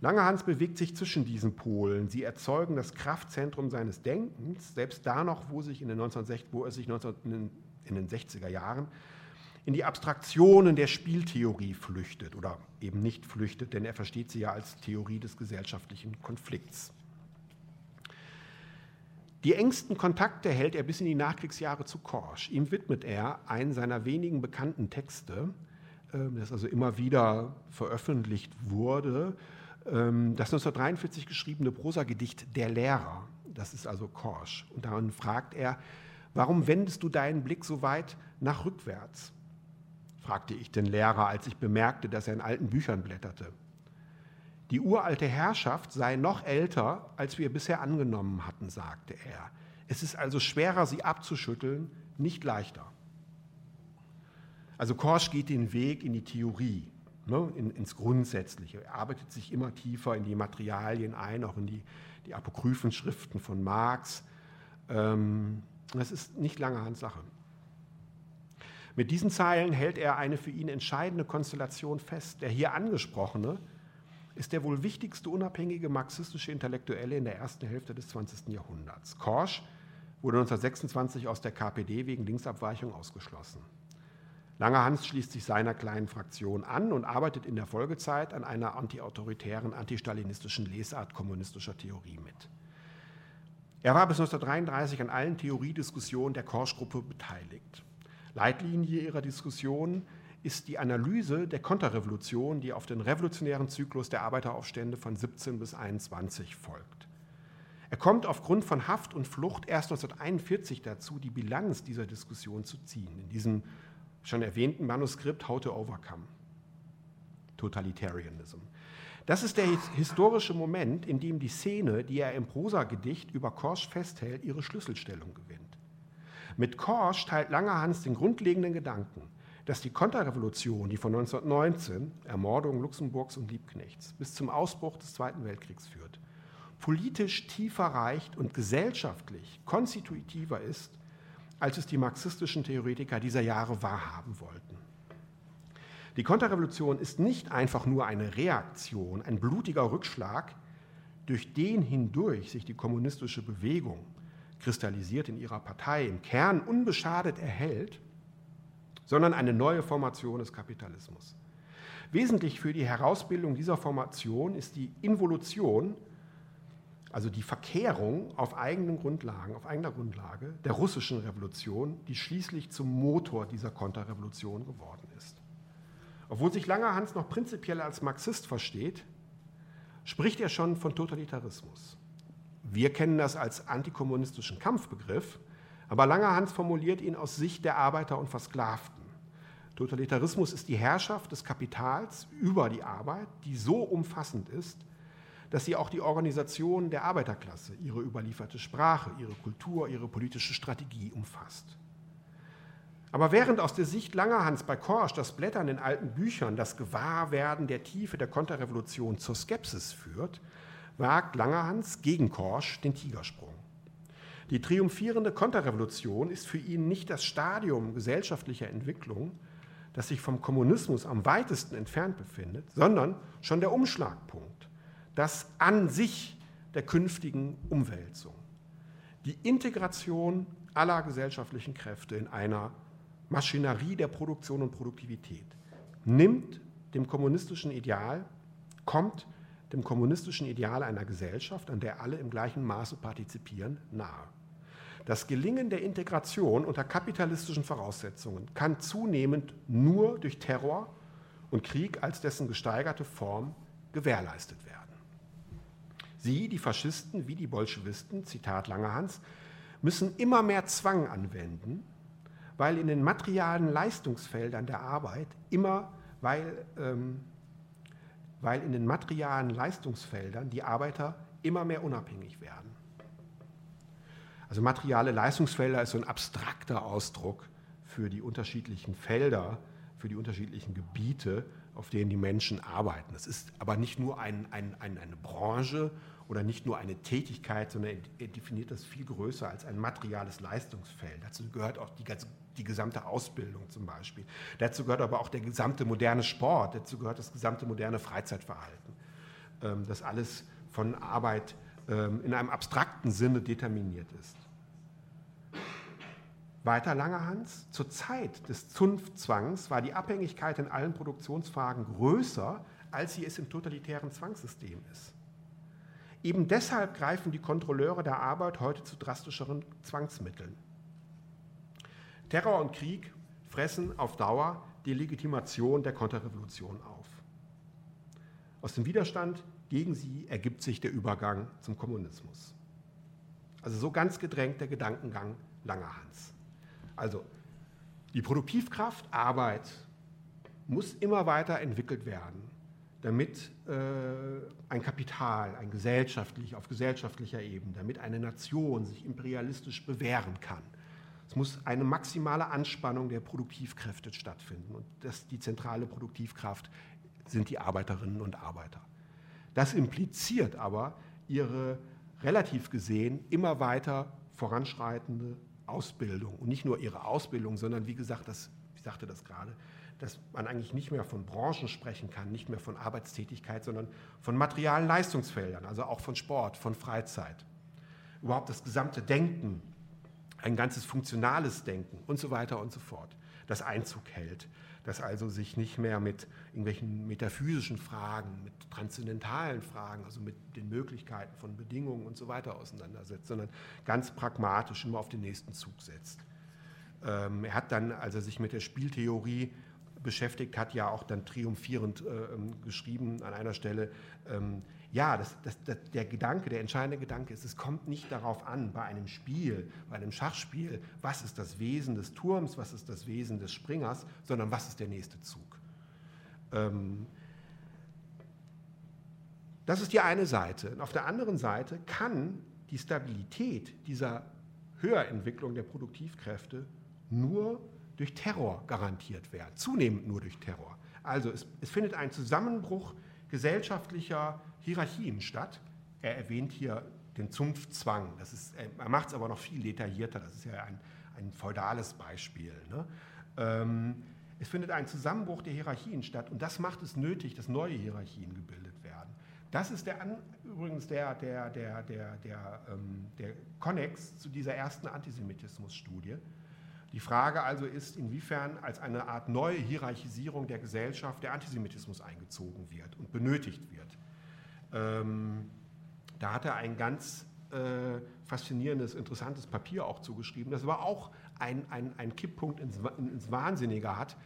Langehans bewegt sich zwischen diesen Polen. Sie erzeugen das Kraftzentrum seines Denkens, selbst da noch, wo, sich in den 1960, wo er sich 19, in den 60er Jahren in die Abstraktionen der Spieltheorie flüchtet oder eben nicht flüchtet, denn er versteht sie ja als Theorie des gesellschaftlichen Konflikts. Die engsten Kontakte hält er bis in die Nachkriegsjahre zu Korsch. Ihm widmet er einen seiner wenigen bekannten Texte, ähm, das also immer wieder veröffentlicht wurde, ähm, das 1943 geschriebene Prosagedicht Der Lehrer. Das ist also Korsch. Und darin fragt er, warum wendest du deinen Blick so weit nach rückwärts? Fragte ich den Lehrer, als ich bemerkte, dass er in alten Büchern blätterte. Die uralte Herrschaft sei noch älter, als wir bisher angenommen hatten, sagte er. Es ist also schwerer, sie abzuschütteln, nicht leichter. Also Korsch geht den Weg in die Theorie, ne, in, ins Grundsätzliche. Er arbeitet sich immer tiefer in die Materialien ein, auch in die, die apokryphen Schriften von Marx. Ähm, das ist nicht lange Hans Sache. Mit diesen Zeilen hält er eine für ihn entscheidende Konstellation fest. Der hier angesprochene ist der wohl wichtigste unabhängige marxistische Intellektuelle in der ersten Hälfte des 20. Jahrhunderts. Korsch wurde 1926 aus der KPD wegen Linksabweichung ausgeschlossen. Langerhans schließt sich seiner kleinen Fraktion an und arbeitet in der Folgezeit an einer antiautoritären, antistalinistischen Lesart kommunistischer Theorie mit. Er war bis 1933 an allen Theoriediskussionen der Korsch-Gruppe beteiligt. Leitlinie ihrer Diskussionen ist die Analyse der Konterrevolution, die auf den revolutionären Zyklus der Arbeiteraufstände von 17 bis 21 folgt. Er kommt aufgrund von Haft und Flucht erst 1941 dazu, die Bilanz dieser Diskussion zu ziehen, in diesem schon erwähnten Manuskript How to Overcome Totalitarianism. Das ist der historische Moment, in dem die Szene, die er im Prosagedicht über Korsch festhält, ihre Schlüsselstellung gewinnt. Mit Korsch teilt Langerhans den grundlegenden Gedanken, dass die Konterrevolution, die von 1919, Ermordung Luxemburgs und Liebknechts, bis zum Ausbruch des Zweiten Weltkriegs führt, politisch tiefer reicht und gesellschaftlich konstitutiver ist, als es die marxistischen Theoretiker dieser Jahre wahrhaben wollten. Die Konterrevolution ist nicht einfach nur eine Reaktion, ein blutiger Rückschlag, durch den hindurch sich die kommunistische Bewegung kristallisiert in ihrer Partei im Kern unbeschadet erhält, sondern eine neue Formation des Kapitalismus. Wesentlich für die Herausbildung dieser Formation ist die Involution, also die Verkehrung auf eigenen Grundlagen, auf eigener Grundlage der russischen Revolution, die schließlich zum Motor dieser Konterrevolution geworden ist. Obwohl sich Langerhans noch prinzipiell als Marxist versteht, spricht er schon von Totalitarismus. Wir kennen das als antikommunistischen Kampfbegriff, aber Langerhans formuliert ihn aus Sicht der Arbeiter und Versklavten. Totalitarismus ist die Herrschaft des Kapitals über die Arbeit, die so umfassend ist, dass sie auch die Organisation der Arbeiterklasse, ihre überlieferte Sprache, ihre Kultur, ihre politische Strategie umfasst. Aber während aus der Sicht Langerhans bei Korsch das Blättern in alten Büchern das Gewahrwerden der Tiefe der Konterrevolution zur Skepsis führt, wagt Langerhans gegen Korsch den Tigersprung. Die triumphierende Konterrevolution ist für ihn nicht das Stadium gesellschaftlicher Entwicklung, das sich vom Kommunismus am weitesten entfernt befindet, sondern schon der Umschlagpunkt, das an sich der künftigen Umwälzung. Die Integration aller gesellschaftlichen Kräfte in einer Maschinerie der Produktion und Produktivität nimmt dem kommunistischen Ideal, kommt dem kommunistischen Ideal einer Gesellschaft, an der alle im gleichen Maße partizipieren, nahe. Das Gelingen der Integration unter kapitalistischen Voraussetzungen kann zunehmend nur durch Terror und Krieg als dessen gesteigerte Form gewährleistet werden. Sie, die Faschisten wie die Bolschewisten, Zitat Langerhans, müssen immer mehr Zwang anwenden, weil in den materialen Leistungsfeldern der Arbeit immer, weil, ähm, weil in den materialen Leistungsfeldern die Arbeiter immer mehr unabhängig werden. Also materiale Leistungsfelder ist so ein abstrakter Ausdruck für die unterschiedlichen Felder, für die unterschiedlichen Gebiete, auf denen die Menschen arbeiten. Das ist aber nicht nur ein, ein, ein, eine Branche oder nicht nur eine Tätigkeit, sondern er definiert das viel größer als ein materiales Leistungsfeld. Dazu gehört auch die, die gesamte Ausbildung zum Beispiel. Dazu gehört aber auch der gesamte moderne Sport, dazu gehört das gesamte moderne Freizeitverhalten. Ähm, das alles von Arbeit ähm, in einem abstrakten Sinne determiniert ist. Weiter Langerhans, zur Zeit des Zunftzwangs war die Abhängigkeit in allen Produktionsfragen größer, als sie es im totalitären Zwangssystem ist. Eben deshalb greifen die Kontrolleure der Arbeit heute zu drastischeren Zwangsmitteln. Terror und Krieg fressen auf Dauer die Legitimation der Konterrevolution auf. Aus dem Widerstand gegen sie ergibt sich der Übergang zum Kommunismus. Also so ganz gedrängt der Gedankengang Langerhans. Also die Produktivkraft, Arbeit muss immer weiter entwickelt werden damit äh, ein Kapital, ein gesellschaftlich, auf gesellschaftlicher Ebene, damit eine Nation sich imperialistisch bewähren kann. Es muss eine maximale Anspannung der Produktivkräfte stattfinden. Und das, die zentrale Produktivkraft sind die Arbeiterinnen und Arbeiter. Das impliziert aber ihre relativ gesehen immer weiter voranschreitende Ausbildung. Und nicht nur ihre Ausbildung, sondern wie gesagt, das, ich sagte das gerade, dass man eigentlich nicht mehr von Branchen sprechen kann, nicht mehr von Arbeitstätigkeit, sondern von materialen Leistungsfeldern, also auch von Sport, von Freizeit. Überhaupt das gesamte Denken ein ganzes funktionales Denken und so weiter und so fort, das Einzug hält, das also sich nicht mehr mit irgendwelchen metaphysischen Fragen, mit transzendentalen Fragen, also mit den Möglichkeiten von Bedingungen und so weiter auseinandersetzt, sondern ganz pragmatisch immer auf den nächsten Zug setzt. Ähm, er hat dann, als er sich mit der Spieltheorie beschäftigt hat, ja auch dann triumphierend äh, ähm, geschrieben an einer Stelle, ähm, ja, das, das, das, der Gedanke, der entscheidende Gedanke ist, es kommt nicht darauf an, bei einem Spiel, bei einem Schachspiel, was ist das Wesen des Turms, was ist das Wesen des Springers, sondern was ist der nächste Zug. Ähm, das ist die eine Seite. Und auf der anderen Seite kann die Stabilität dieser Höherentwicklung der Produktivkräfte nur durch Terror garantiert werden, zunehmend nur durch Terror. Also es, es findet ein Zusammenbruch gesellschaftlicher Hierarchien statt. Er erwähnt hier den Zunftzwang. Das ist, er macht es aber noch viel detaillierter. Das ist ja ein, ein feudales Beispiel. Ne? Ähm, es findet ein Zusammenbruch der Hierarchien statt und das macht es nötig, dass neue Hierarchien gebildet werden. Das ist der, übrigens der, der, der, der, der, ähm, der Konnex zu dieser ersten Antisemitismusstudie. Die Frage also ist, inwiefern als eine Art neue Hierarchisierung der Gesellschaft der Antisemitismus eingezogen wird und benötigt wird. Ähm, da hat er ein ganz äh, faszinierendes, interessantes Papier auch zugeschrieben, das aber auch ein, ein, ein Kipppunkt ins, ins Wahnsinnige hat.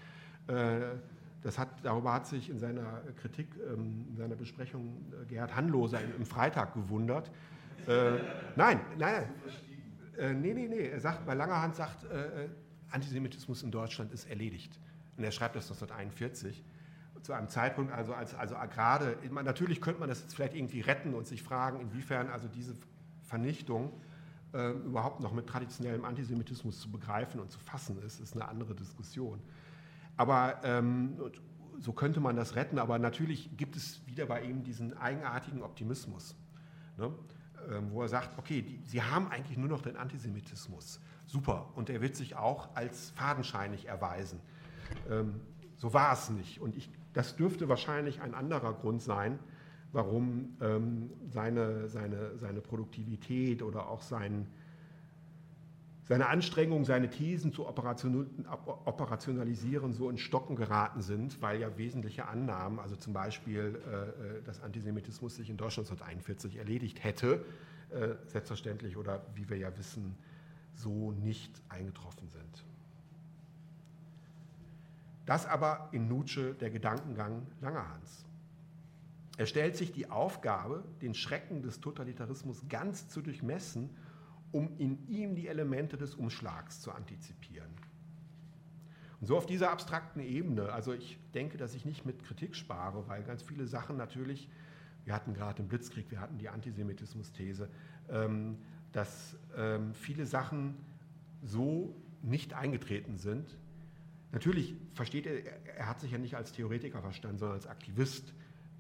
Äh, das hat, darüber hat sich in seiner Kritik, ähm, in seiner Besprechung äh, Gerhard Hanloser im, Freitag gewundert. Äh, nein, nein, äh, nee, nee, nee. Er sagt, bei Langerhand sagt, äh, Antisemitismus in Deutschland ist erledigt. Und er schreibt das 1941 zu einem Zeitpunkt, also, als, also gerade, natürlich könnte man das jetzt vielleicht irgendwie retten und sich fragen, inwiefern also diese Vernichtung äh, überhaupt noch mit traditionellem Antisemitismus zu begreifen und zu fassen ist, ist eine andere Diskussion. Aber ähm, so könnte man das retten, aber natürlich gibt es wieder bei ihm diesen eigenartigen Optimismus, ne? Ähm, wo er sagt, okay, die, sie haben eigentlich nur noch den Antisemitismus. Super, und er wird sich auch als fadenscheinig erweisen. Ähm, so war es nicht. Und ich das dürfte wahrscheinlich ein anderer Grund sein, warum ähm, seine, seine, seine Produktivität oder auch sein, seine Anstrengungen, seine Thesen zu operationalisieren, so in Stocken geraten sind, weil ja wesentliche Annahmen, also zum Beispiel, äh, äh dass Antisemitismus sich in Deutschland 1941 erledigt hätte, äh, selbstverständlich oder wie wir ja wissen, so nicht eingetroffen sind. Das aber in Nutsche der Gedankengang Langerhans. Er stellt sich die Aufgabe, den Schrecken des Totalitarismus ganz zu durchmessen, um in ihm die Elemente des Umschlags zu antizipieren. Und so auf dieser abstrakten Ebene, also ich denke, dass ich nicht mit Kritik spare, weil ganz viele Sachen natürlich, wir hatten gerade den Blitzkrieg, wir hatten die Antisemitismus-These, ähm, dass ähm, viele Sachen so nicht eingetreten sind, Natürlich versteht er, er hat sich ja nicht als Theoretiker verstanden, sondern als Aktivist,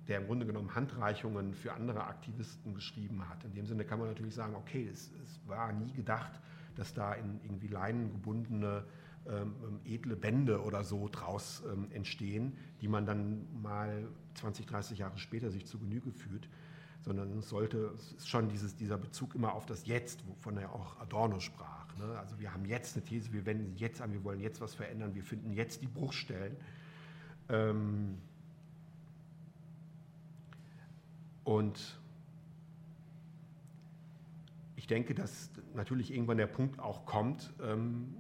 der im Grunde genommen Handreichungen für andere Aktivisten geschrieben hat. In dem Sinne kann man natürlich sagen, okay, es, es war nie gedacht, dass da in irgendwie Leinen gebundene ähm, edle Bände oder so draus ähm, entstehen, die man dann mal 20, 30 Jahre später sich zu Genüge fühlt, sondern es sollte, es ist schon dieses, dieser Bezug immer auf das Jetzt, wovon er auch Adorno sprach. Ne? Also wir haben jetzt eine These, wir wenden sie jetzt an, wir wollen jetzt was verändern, wir finden jetzt die Bruchstellen. Ähm und ich denke, dass natürlich irgendwann der Punkt auch kommt, ähm,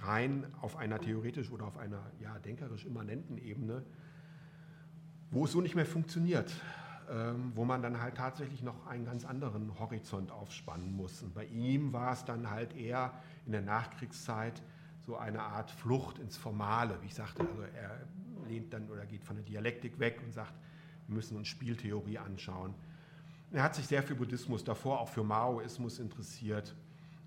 rein auf einer theoretisch oder auf einer ja, denkerisch immanenten Ebene, wo es so nicht mehr funktioniert. Ähm, wo man dann halt tatsächlich noch einen ganz anderen Horizont aufspannen muss. Und bei ihm war es dann halt eher in der Nachkriegszeit so eine Art Flucht ins Formale. Wie ich sagte, also er lehnt dann oder geht von der Dialektik weg und sagt, wir müssen uns Spieltheorie anschauen. Er hat sich sehr für Buddhismus, davor auch für Maoismus interessiert,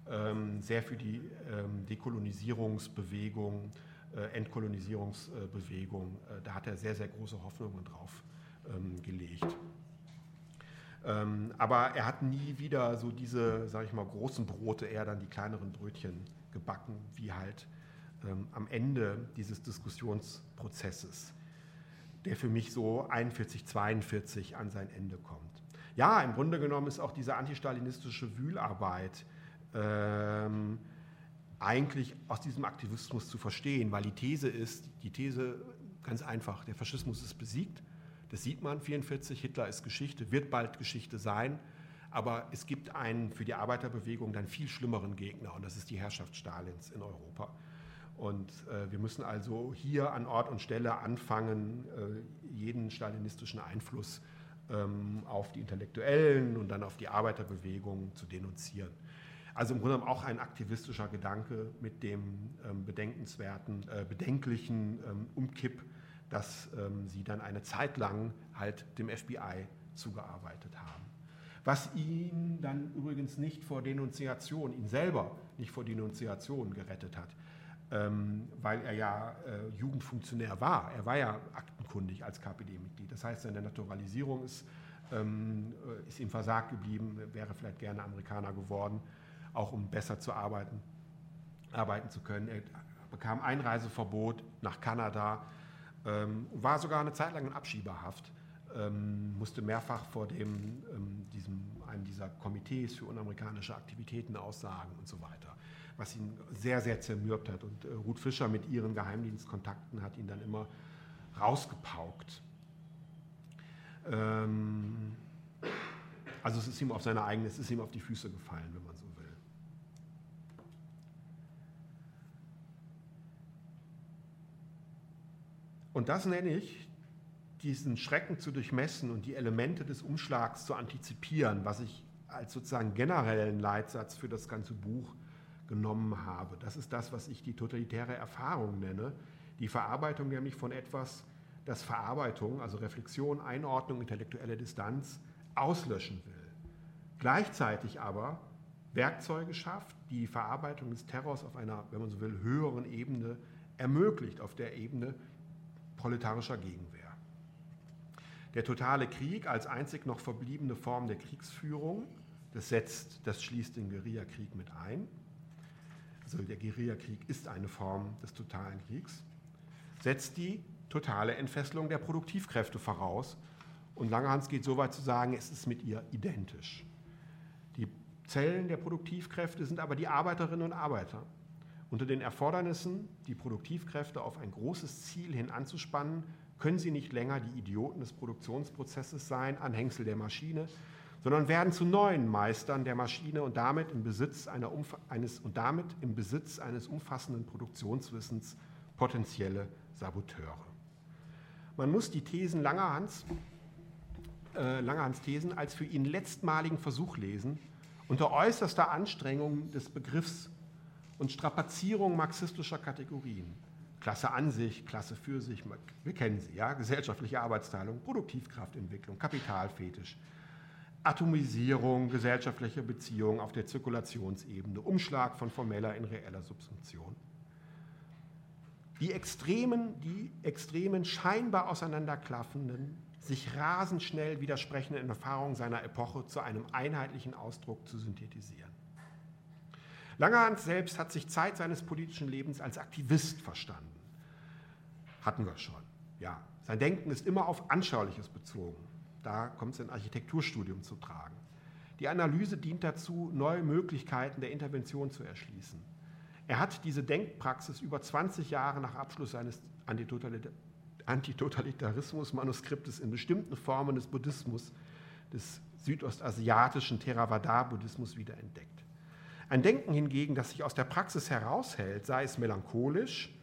ähm, sehr für die ähm, Dekolonisierungsbewegung, äh, Entkolonisierungsbewegung. Äh, da hat er sehr, sehr große Hoffnungen drauf ähm, gelegt. Aber er hat nie wieder so diese, sage ich mal, großen Brote, eher dann die kleineren Brötchen gebacken, wie halt am Ende dieses Diskussionsprozesses, der für mich so 41, 42 an sein Ende kommt. Ja, im Grunde genommen ist auch diese antistalinistische Wühlarbeit ähm, eigentlich aus diesem Aktivismus zu verstehen, weil die These ist, die These ganz einfach, der Faschismus ist besiegt, das sieht man 44, Hitler ist Geschichte, wird bald Geschichte sein, aber es gibt einen für die Arbeiterbewegung dann viel schlimmeren Gegner und das ist die Herrschaft Stalins in Europa. Und äh, wir müssen also hier an Ort und Stelle anfangen, äh, jeden stalinistischen Einfluss ähm, auf die Intellektuellen und dann auf die Arbeiterbewegung zu denunzieren. Also im Grunde genommen auch ein aktivistischer Gedanke mit dem ähm, bedenkenswerten, äh, bedenklichen ähm, Umkipp, dass ähm, sie dann eine Zeit lang halt dem FBI zugearbeitet haben. Was ihn dann übrigens nicht vor Denunziation, ihn selber nicht vor Denunziation gerettet hat weil er ja äh, Jugendfunktionär war. Er war ja aktenkundig als KPD-Mitglied. Das heißt, seine Naturalisierung ist, ähm, äh, ist ihm versagt geblieben, wäre vielleicht gerne Amerikaner geworden, auch um besser zu arbeiten, arbeiten zu können. Er bekam Einreiseverbot nach Kanada, ähm, war sogar eine Zeit lang in Abschiebehaft. Ähm, musste mehrfach vor dem, ähm, diesem, einem dieser Komitees für unamerikanische Aktivitäten aussagen und so weiter was ihn sehr, sehr zermürbt hat. Und äh, Ruth Fischer mit ihren Geheimdienstkontakten hat ihn dann immer rausgepaukt. Ähm, also es ist ihm auf seine eigene, es ist ihm auf die Füße gefallen, wenn man so will. Und das nenne ich, diesen Schrecken zu durchmessen und die Elemente des Umschlags zu antizipieren, was ich als sozusagen generellen Leitsatz für das ganze Buch genommen habe. Das ist das, was ich die totalitäre Erfahrung nenne. Die Verarbeitung nämlich von etwas, das Verarbeitung, also Reflexion, Einordnung, intellektuelle Distanz auslöschen will. Gleichzeitig aber Werkzeuge schafft, die die Verarbeitung des Terrors auf einer, wenn man so will, höheren Ebene ermöglicht, auf der Ebene proletarischer Gegenwehr. Der totale Krieg als einzig noch verbliebene Form der Kriegsführung, das setzt, das schließt den Guerillakrieg mit ein, also der Guerillakrieg ist eine Form des totalen Kriegs, setzt die totale Entfesselung der Produktivkräfte voraus. Und Langerhans geht so weit zu sagen, es ist mit ihr identisch. Die Zellen der Produktivkräfte sind aber die Arbeiterinnen und Arbeiter. Unter den Erfordernissen, die Produktivkräfte auf ein großes Ziel hin anzuspannen, können sie nicht länger die Idioten des Produktionsprozesses sein, Anhängsel der Maschine, sondern werden zu neuen Meistern der Maschine und damit im Besitz, einer, eines, und damit im Besitz eines umfassenden Produktionswissens potenzielle Saboteure. Man muss die Thesen Langerhans, äh, Langerhans Thesen als für ihn letztmaligen Versuch lesen, unter äußerster Anstrengung des Begriffs und Strapazierung marxistischer Kategorien. Klasse an sich, Klasse für sich, wir kennen sie, ja, gesellschaftliche Arbeitsteilung, Produktivkraftentwicklung, Kapitalfetisch, Atomisierung gesellschaftlicher Beziehungen auf der Zirkulationsebene, Umschlag von formeller in reeller Subsumption. Die extremen, die extremen scheinbar auseinanderklaffenden, sich rasend schnell widersprechenden Erfahrungen seiner Epoche zu einem einheitlichen Ausdruck zu synthetisieren. Langerhans selbst hat sich Zeit seines politischen Lebens als Aktivist verstanden. Hatten wir schon, ja. Sein Denken ist immer auf Anschauliches bezogen. Da kommt es in Architekturstudium zu tragen. Die Analyse dient dazu, neue Möglichkeiten der Intervention zu erschließen. Er hat diese Denkpraxis über 20 Jahre nach Abschluss seines Antitotalitarismus-Manuskriptes in bestimmten Formen des Buddhismus, des südostasiatischen Theravada-Buddhismus wiederentdeckt. Ein Denken hingegen, das sich aus der Praxis heraushält, sei es melancholisch,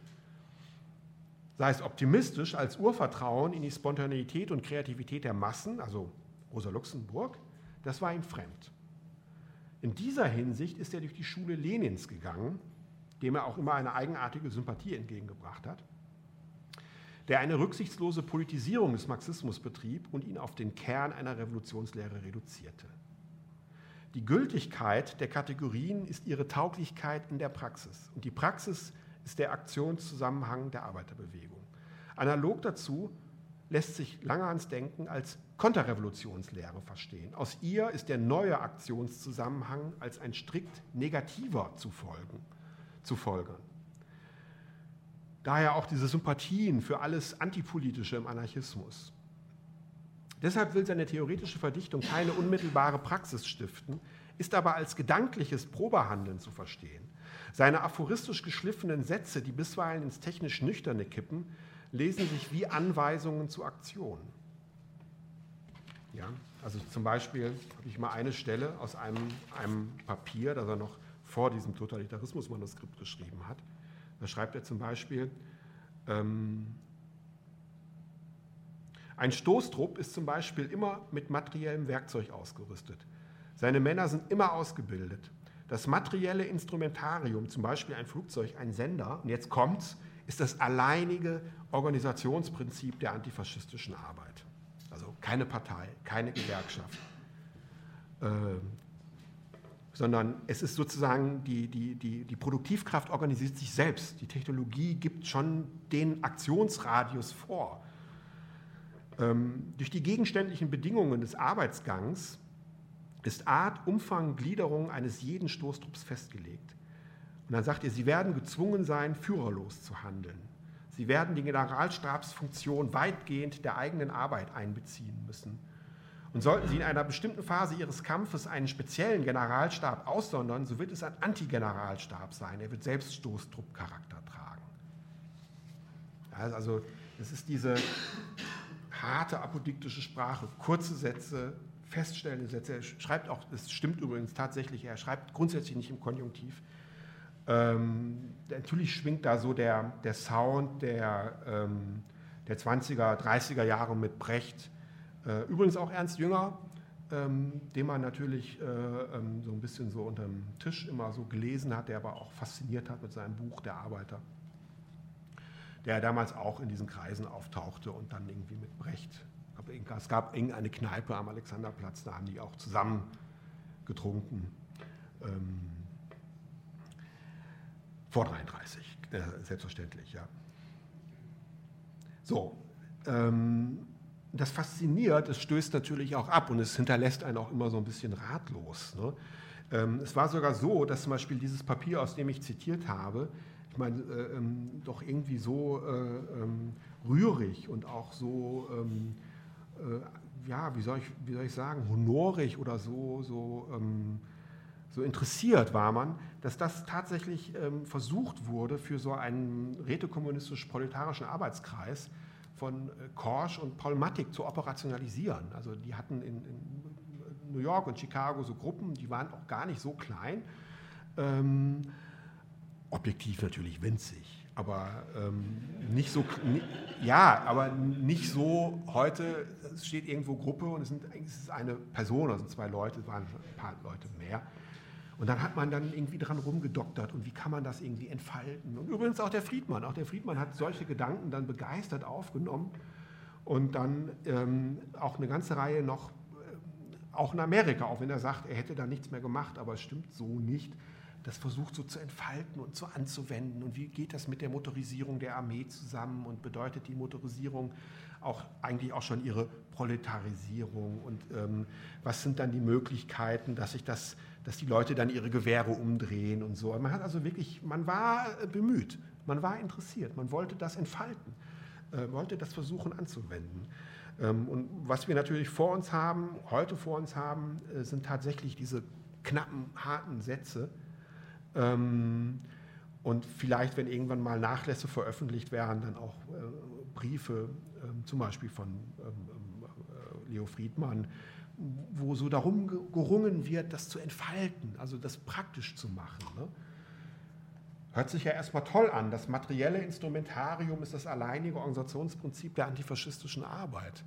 sei es optimistisch als Urvertrauen in die Spontaneität und Kreativität der Massen, also Rosa Luxemburg, das war ihm fremd. In dieser Hinsicht ist er durch die Schule Lenins gegangen, dem er auch immer eine eigenartige Sympathie entgegengebracht hat, der eine rücksichtslose Politisierung des Marxismus betrieb und ihn auf den Kern einer Revolutionslehre reduzierte. Die Gültigkeit der Kategorien ist ihre Tauglichkeit in der Praxis. Und die Praxis ist der Aktionszusammenhang der Arbeiterbewegung. Analog dazu lässt sich Langerhans Denken als Konterrevolutionslehre verstehen. Aus ihr ist der neue Aktionszusammenhang als ein strikt negativer zu, folgen, zu folgern. Daher auch diese Sympathien für alles Antipolitische im Anarchismus. Deshalb will seine theoretische Verdichtung keine unmittelbare Praxis stiften, ist aber als gedankliches Probehandeln zu verstehen. Seine aphoristisch geschliffenen Sätze, die bisweilen ins technisch Nüchterne kippen, lesen sich wie Anweisungen zu Aktionen. Ja, also zum Beispiel habe ich mal eine Stelle aus einem, einem Papier, das er noch vor diesem Totalitarismus-Manuskript geschrieben hat. Da schreibt er zum Beispiel, ähm, ein Stoßtrupp ist zum Beispiel immer mit materiellem Werkzeug ausgerüstet. Seine Männer sind immer ausgebildet. Das materielle Instrumentarium, zum Beispiel ein Flugzeug, ein Sender, und jetzt kommt's, ist das alleinige Organisationsprinzip der antifaschistischen Arbeit. Also keine Partei, keine Gewerkschaft, äh, sondern es ist sozusagen, die, die, die, die Produktivkraft organisiert sich selbst. Die Technologie gibt schon den Aktionsradius vor. Ähm, durch die gegenständlichen Bedingungen des Arbeitsgangs ist Art, Umfang, Gliederung eines jeden Stoßtrupps festgelegt. Und dann sagt er, sie werden gezwungen sein, führerlos zu handeln. Sie werden die Generalstabsfunktion weitgehend der eigenen Arbeit einbeziehen müssen. Und sollten Sie in einer bestimmten Phase Ihres Kampfes einen speziellen Generalstab aussondern, so wird es ein Antigeneralstab sein. Er wird selbst Stoßtruppcharakter tragen. Also es ist diese harte apodiktische Sprache, kurze Sätze, feststellende Sätze. Er schreibt auch, das stimmt übrigens tatsächlich, er schreibt grundsätzlich nicht im Konjunktiv. Ähm, natürlich schwingt da so der, der Sound der, ähm, der 20er, 30er Jahre mit Brecht. Äh, übrigens auch Ernst Jünger, ähm, den man natürlich äh, ähm, so ein bisschen so unter dem Tisch immer so gelesen hat, der aber auch fasziniert hat mit seinem Buch Der Arbeiter, der damals auch in diesen Kreisen auftauchte und dann irgendwie mit Brecht. Es gab irgendeine Kneipe am Alexanderplatz, da haben die auch zusammen getrunken. Ähm, vor 33, äh, selbstverständlich, ja. So, ähm, das fasziniert, es stößt natürlich auch ab und es hinterlässt einen auch immer so ein bisschen ratlos. Ne? Ähm, es war sogar so, dass zum Beispiel dieses Papier, aus dem ich zitiert habe, ich meine, äh, ähm, doch irgendwie so äh, ähm, rührig und auch so, ähm, äh, ja, wie soll, ich, wie soll ich sagen, honorig oder so, so ähm, so interessiert war man, dass das tatsächlich ähm, versucht wurde, für so einen rätekommunistisch-proletarischen Arbeitskreis von äh, Korsch und Paul Mattig zu operationalisieren. Also die hatten in, in, New York und Chicago so Gruppen, die waren auch gar nicht so klein. Ähm, objektiv natürlich winzig, aber ähm, nicht so, ja, aber nicht so heute, es steht irgendwo Gruppe und es, sind, es ist eine Person, also zwei Leute, es waren ein paar Leute mehr. Und dann hat man dann irgendwie dran rumgedoktert und wie kann man das irgendwie entfalten. Und übrigens auch der Friedmann, auch der Friedmann hat solche Gedanken dann begeistert aufgenommen und dann ähm, auch eine ganze Reihe noch, äh, auch in Amerika, auch wenn er sagt, er hätte da nichts mehr gemacht, aber es stimmt so nicht, das versucht so zu entfalten und so anzuwenden. Und wie geht das mit der Motorisierung der Armee zusammen und bedeutet die Motorisierung auch eigentlich auch schon ihre Proletarisierung und ähm, was sind dann die Möglichkeiten, dass sich das dass die Leute dann ihre Gewehre umdrehen und so. Man hat also wirklich, man war äh, bemüht, man war interessiert, man wollte das entfalten, äh, wollte das versuchen anzuwenden. Ähm, und was wir natürlich vor uns haben, heute vor uns haben, äh, sind tatsächlich diese knappen, harten Sätze. Ähm, und vielleicht, wenn irgendwann mal Nachlässe veröffentlicht werden, dann auch Briefe, äh, zum Beispiel von ähm, Leo Friedmann, wo so darum gerungen wird, das zu entfalten, also das praktisch zu machen. Ne? Hört sich ja erstmal toll an. Das materielle Instrumentarium ist das alleinige Organisationsprinzip der antifaschistischen Arbeit.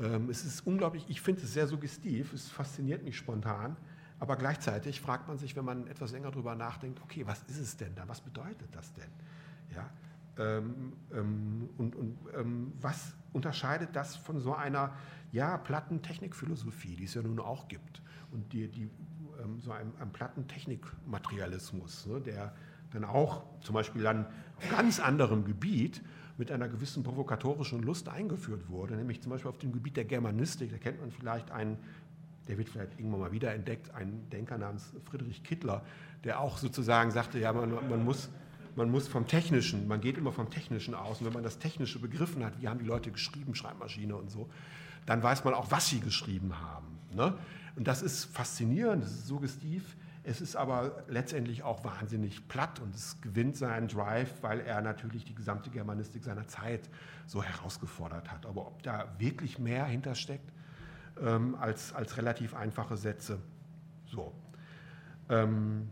Ähm, es ist unglaublich, ich finde es sehr suggestiv, es fasziniert mich spontan, aber gleichzeitig fragt man sich, wenn man etwas länger darüber nachdenkt, okay, was ist es denn da? Was bedeutet das denn? Ja? Ähm, ähm, und, und ähm, was unterscheidet das von so einer ja, Plattentechnikphilosophie, die es ja nun auch gibt, und die, die ähm, so einem, einem Plattentechnikmaterialismus, ne, der dann auch zum Beispiel dann auf ganz anderem Gebiet mit einer gewissen provokatorischen Lust eingeführt wurde, nämlich zum Beispiel auf dem Gebiet der Germanistik. Da kennt man vielleicht einen, der wird vielleicht irgendwann mal wieder entdeckt, einen Denker namens Friedrich Kittler, der auch sozusagen sagte, ja, man, man muss man muss vom Technischen, man geht immer vom Technischen aus. Und wenn man das Technische begriffen hat, wie haben die Leute geschrieben, Schreibmaschine und so, dann weiß man auch, was sie geschrieben haben. Ne? Und das ist faszinierend, das ist suggestiv. Es ist aber letztendlich auch wahnsinnig platt und es gewinnt seinen Drive, weil er natürlich die gesamte Germanistik seiner Zeit so herausgefordert hat. Aber ob da wirklich mehr hintersteckt ähm, als, als relativ einfache Sätze, so. Ähm,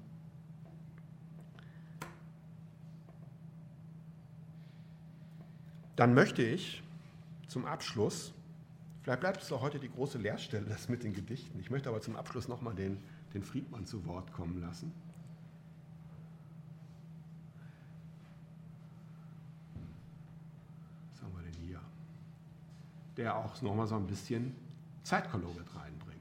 dann möchte ich zum Abschluss, vielleicht bleibt es auch heute die große Leerstelle, das mit den Gedichten. Ich möchte aber zum Abschluss nochmal den den Friedmann zu Wort kommen lassen. Was haben wir denn hier? Der auch nochmal so ein bisschen Zeitkolorit reinbringt.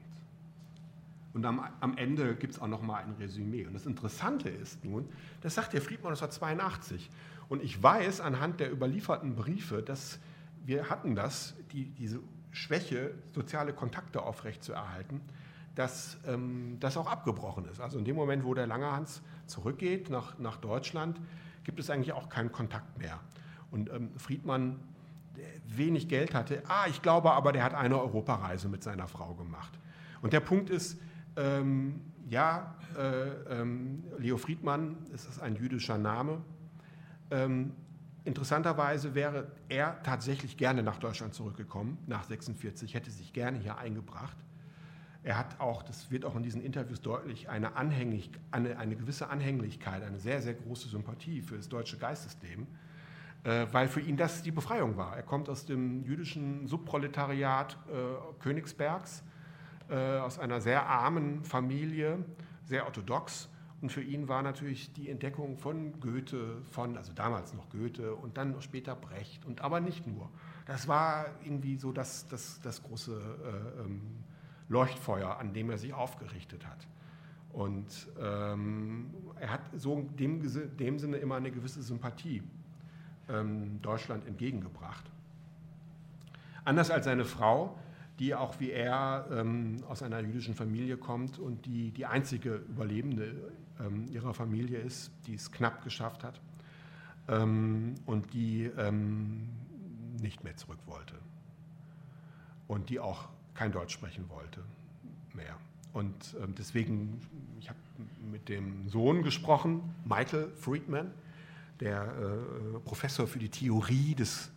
Und am, am Ende gibt es auch nochmal ein Resümee. Und das Interessante ist nun, das sagt der Friedmann 1982. Und ich weiß anhand der überlieferten Briefe, dass wir hatten das, die, diese Schwäche, soziale Kontakte aufrechtzuerhalten, dass ähm, das auch abgebrochen ist. Also in dem Moment, wo der Langerhans zurückgeht nach, nach Deutschland, gibt es eigentlich auch keinen Kontakt mehr. Und ähm, Friedmann wenig Geld hatte. Ah, ich glaube aber, der hat eine Europareise mit seiner Frau gemacht. Und der Punkt ist, ähm, ja, äh, ähm, Leo Friedmann, es ist ein jüdischer Name. Ähm, interessanterweise wäre er tatsächlich gerne nach Deutschland zurückgekommen, nach 46, hätte sich gerne hier eingebracht. Er hat auch, das wird auch in diesen Interviews deutlich, eine, Anhängig, eine, eine gewisse Anhänglichkeit, eine sehr, sehr große Sympathie für das deutsche Geistesleben, äh, weil für ihn das die Befreiung war. Er kommt aus dem jüdischen Subproletariat äh, Königsbergs, äh, aus einer sehr armen Familie, sehr orthodox. Und für ihn war natürlich die Entdeckung von Goethe, von, also damals noch Goethe und dann später Brecht, und aber nicht nur. Das war irgendwie so das, das, das große äh, ähm, Leuchtfeuer, an dem er sich aufgerichtet hat. Und ähm, er hat so in dem, dem, Sinne immer eine gewisse Sympathie ähm, Deutschland entgegengebracht. Anders als seine Frau, die auch wie er ähm, aus einer jüdischen Familie kommt und die die einzige Überlebende ähm, ihrer Familie ist, die es knapp geschafft hat ähm, und die ähm, nicht mehr zurück wollte und die auch kein Deutsch sprechen wollte mehr. Und ähm, deswegen, ich habe mit dem Sohn gesprochen, Michael Friedman, der äh, Professor für die Theorie des,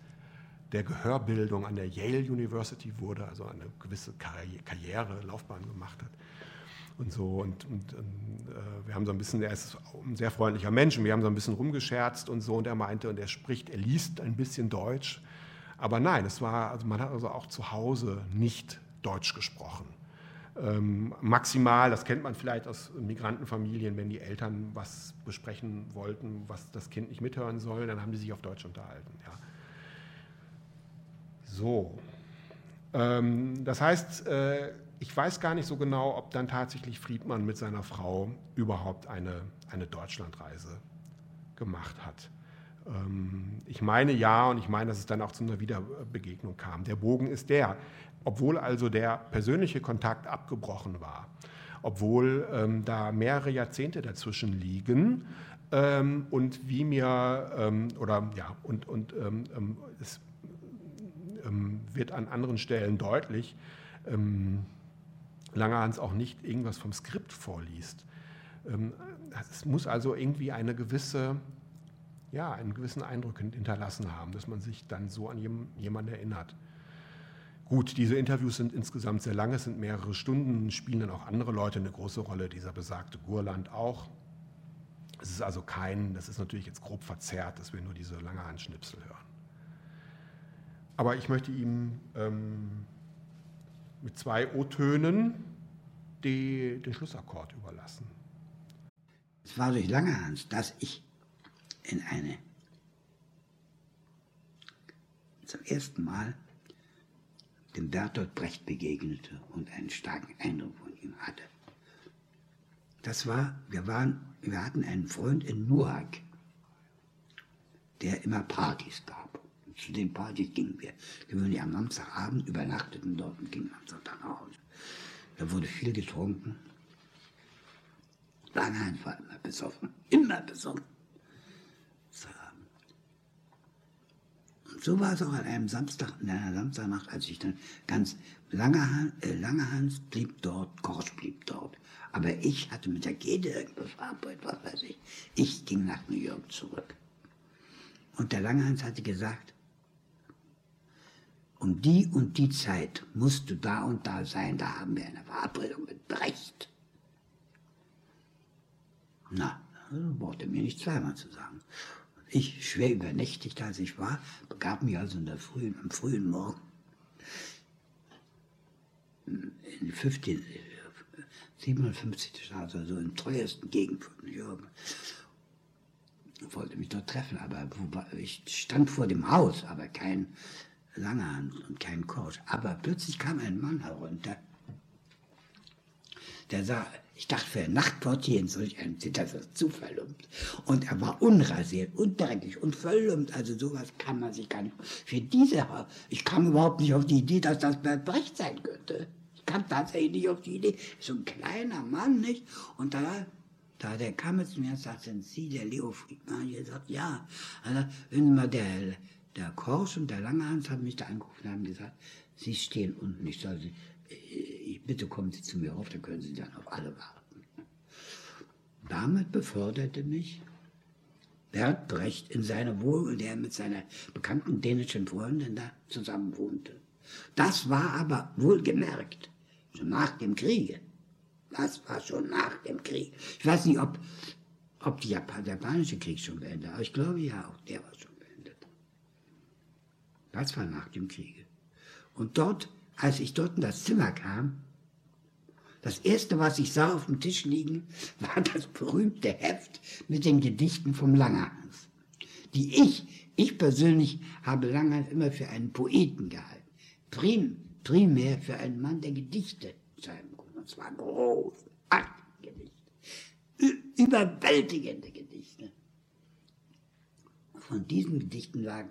der Gehörbildung an der Yale University wurde, also eine gewisse Karriere, Laufbahn gemacht hat. Und so, und, und äh, wir haben so ein bisschen, er ist ein sehr freundlicher Mensch, und wir haben so ein bisschen rumgescherzt und so, und er meinte, und er spricht, er liest ein bisschen Deutsch, aber nein, es war, also man hat also auch zu Hause nicht Deutsch gesprochen. Ähm, maximal, das kennt man vielleicht aus Migrantenfamilien, wenn die Eltern was besprechen wollten, was das Kind nicht mithören soll, dann haben die sich auf Deutsch unterhalten. Ja. So. Ähm, das heißt, äh, ich weiß gar nicht so genau, ob dann tatsächlich Friedmann mit seiner Frau überhaupt eine, eine Deutschlandreise gemacht hat. Ähm, ich meine ja und ich meine, dass es dann auch zu einer Wiederbegegnung kam. Der Bogen ist der, obwohl also der persönliche Kontakt abgebrochen war, obwohl ähm, da mehrere Jahrzehnte dazwischen liegen ähm, und wie mir ähm, oder ja und und ähm, ähm, es wird an anderen Stellen deutlich, Langerhans auch nicht irgendwas vom Skript vorliest. es muss also irgendwie eine gewisse ja, einen gewissen Eindruck hinterlassen haben, dass man sich dann so an jemanden erinnert. Gut, diese Interviews sind insgesamt sehr lang, es sind mehrere Stunden, spielen dann auch andere Leute eine große Rolle, dieser besagte Gurland auch. Es ist also kein, das ist natürlich jetzt grob verzerrt, dass wir nur diese lange Handschnipsel hören. Aber ich möchte ihm ähm, mit zwei O-Tönen den Schlussakkord überlassen. Es war durch Langehans, dass ich in eine zum ersten Mal dem Bertolt Brecht begegnete und einen starken Eindruck von ihm hatte. Das war, wir, waren, wir hatten einen Freund in Nuhak, der immer Partys gab. Und zu den Partys gingen wir gewöhnlich am Samstagabend, übernachteten dort und gingen am Sonntag nach Hause. Da wurde viel getrunken. Lange war immer besoffen, immer besoffen. So war es auch an einem Samstag, in einer Samstagnacht, als ich dann ganz lange, äh, Langerhans blieb dort, Korsch blieb dort. Aber ich hatte mit der Gede irgendwas verabredet, was weiß ich. Ich ging nach New York zurück. Und der Langerhans hatte gesagt, um die und die Zeit musst du da und da sein, da haben wir eine Verabredung mit Brecht. Na, also brauchte mir nicht zweimal zu sagen. Ich, schwer übernächtigt als ich war, begab mich also in der frühen, am frühen Morgen in 15, 57. Straße, also in teuersten Gegend von New York. Ich wollte mich dort treffen, aber ich stand vor dem Haus, aber kein Langerhand und kein Coach. Aber plötzlich kam ein Mann herunter, der sah, ich dachte, für ein Nachtportier in solch einem das ist zuverlumpt. Und er war unrasiert und und verlumpt. Also sowas kann man sich gar nicht. Für diese, ich kam überhaupt nicht auf die Idee, dass das Bert Brecht sein könnte. Ich kam tatsächlich nicht auf die Idee. So ein kleiner Mann, nicht? Und da, da der kam zu mir und sagte, sind Sie der Leo Friedmann? Ich sagte, ja. Also, wenn mal der, der Korsch und der Langhans haben mich da angerufen und haben gesagt, Sie stehen unten. Ich soll Sie, bitte kommen Sie zu mir auf, dann können Sie dann auf alle warten. Damit beförderte mich Bert Brecht in seine Wohnung, der mit seiner bekannten dänischen Freundin da zusammen wohnte. Das war aber wohlgemerkt schon nach dem Kriege. Das war schon nach dem Krieg. Ich weiß nicht, ob, ob Japan, der japanische Krieg schon beendet aber ich glaube ja, auch der war schon. Das war nach dem Kriege. Und dort, als ich dort in das Zimmer kam, das erste, was ich sah auf dem Tisch liegen, [LAUGHS] war das berühmte Heft mit den Gedichten vom Langerhans. Die ich, ich persönlich habe Langerhans immer für einen Poeten gehalten. Prim, primär für einen Mann, der Gedichte schreiben konnte. Und zwar großartige Gedichte. Überwältigende Gedichte. Von diesen Gedichten lagen,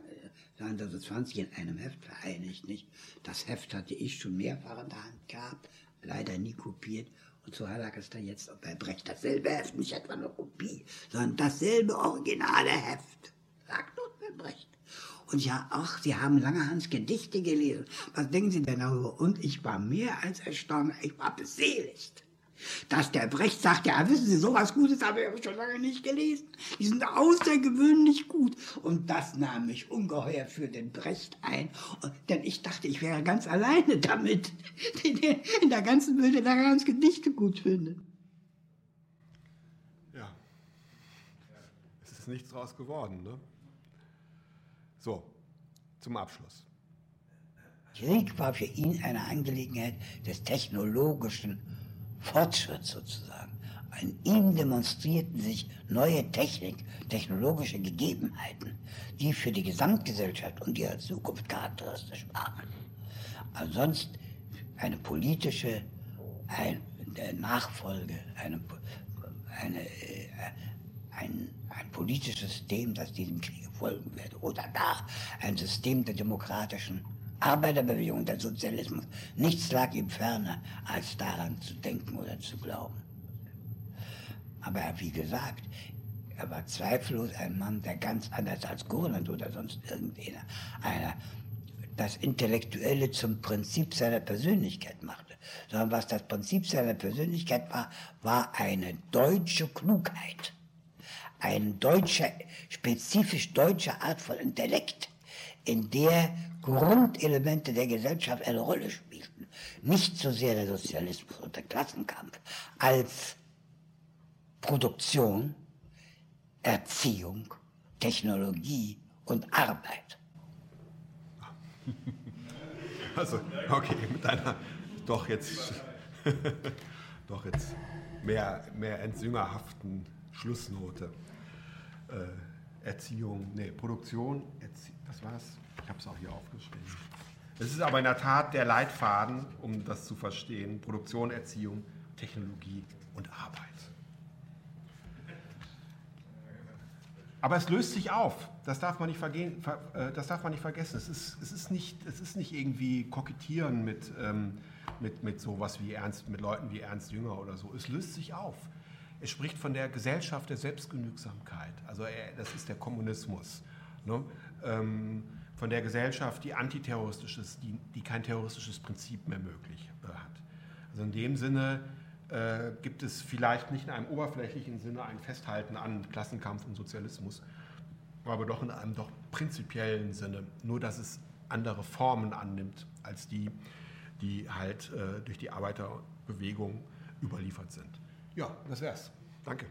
waren das 20 in einem Heft vereinigt, nicht? Das Heft hatte ich schon mehrfach in der Hand gehabt leider nie kopiert. Und so lag es dann jetzt bei Brecht dasselbe Heft, nicht etwa eine Kopie, sondern dasselbe originale Heft. Sagt doch bei Brecht. Und ja, ach, Sie haben Langerhans Gedichte gelesen. Was denken Sie denn darüber? Und ich war mehr als erstaunt, ich war beseligt dass der Brecht sagt, ja, wissen Sie, sowas Gutes habe ich schon lange nicht gelesen. Die sind außergewöhnlich gut. Und das nahm mich ungeheuer für den Brecht ein. Und, denn ich dachte, ich wäre ganz alleine damit, [LAUGHS] der in der ganzen Welt Langerhans Gedichte gut findet. Ja. Es ist nichts draus geworden, ne? So, zum Abschluss. Krieg war für ihn eine Angelegenheit des technologischen Fortschritt sozusagen. In ihm demonstrierten sich neue Technik, technologische Gegebenheiten, die für die Gesamtgesellschaft und ihre Zukunft charakteristisch waren. Sonst eine politische eine Nachfolge, eine, eine, äh, ein, ein politisches System, das diesem Krieg folgen werde, oder da ein System der demokratischen Arbeiterbewegung, der Sozialismus. Nichts lag ihm ferner, als daran zu denken oder zu glauben. Aber wie gesagt, er war zweifellos ein Mann, der ganz anders als Kurland oder sonst irgendeiner einer das Intellektuelle zum Prinzip seiner Persönlichkeit machte, sondern was das Prinzip seiner Persönlichkeit war, war eine deutsche Klugheit, eine deutsche, spezifisch deutsche Art von Intellekt, in der Grundelemente der Gesellschaft eine Rolle spielten. Nicht so sehr der Sozialismus und der Klassenkampf als Produktion, Erziehung, Technologie und Arbeit. [LAUGHS] Also, okay, mit einer doch jetzt, [LAUGHS] doch jetzt mehr, mehr entsüngerhaften Schlussnote. Äh, Erziehung, nee, Produktion, Was war's? habe es auch hier aufgeschrieben. Es ist aber in der Tat der Leitfaden, um das zu verstehen, Produktion, Erziehung, Technologie und Arbeit. Aber es löst sich auf. Das darf man nicht, vergehen, äh, das darf man nicht vergessen. Es ist, es ist, nicht, es ist nicht irgendwie kokettieren mit, ähm, mit, mit sowas wie Ernst, mit Leuten wie Ernst Jünger oder so. Es löst sich auf. Es spricht von der Gesellschaft der Selbstgenügsamkeit. Also das ist der Kommunismus. Ne? Ähm, von der Gesellschaft, die antiterroristisch ist, die, die kein terroristisches Prinzip mehr möglich äh, hat. Also in dem Sinne äh, gibt es vielleicht nicht in einem oberflächlichen Sinne ein Festhalten an Klassenkampf und Sozialismus, aber doch in einem doch prinzipiellen Sinne, nur dass es andere Formen annimmt als die, die halt äh, durch die Arbeiterbewegung überliefert sind. Ja, das wär's. Danke.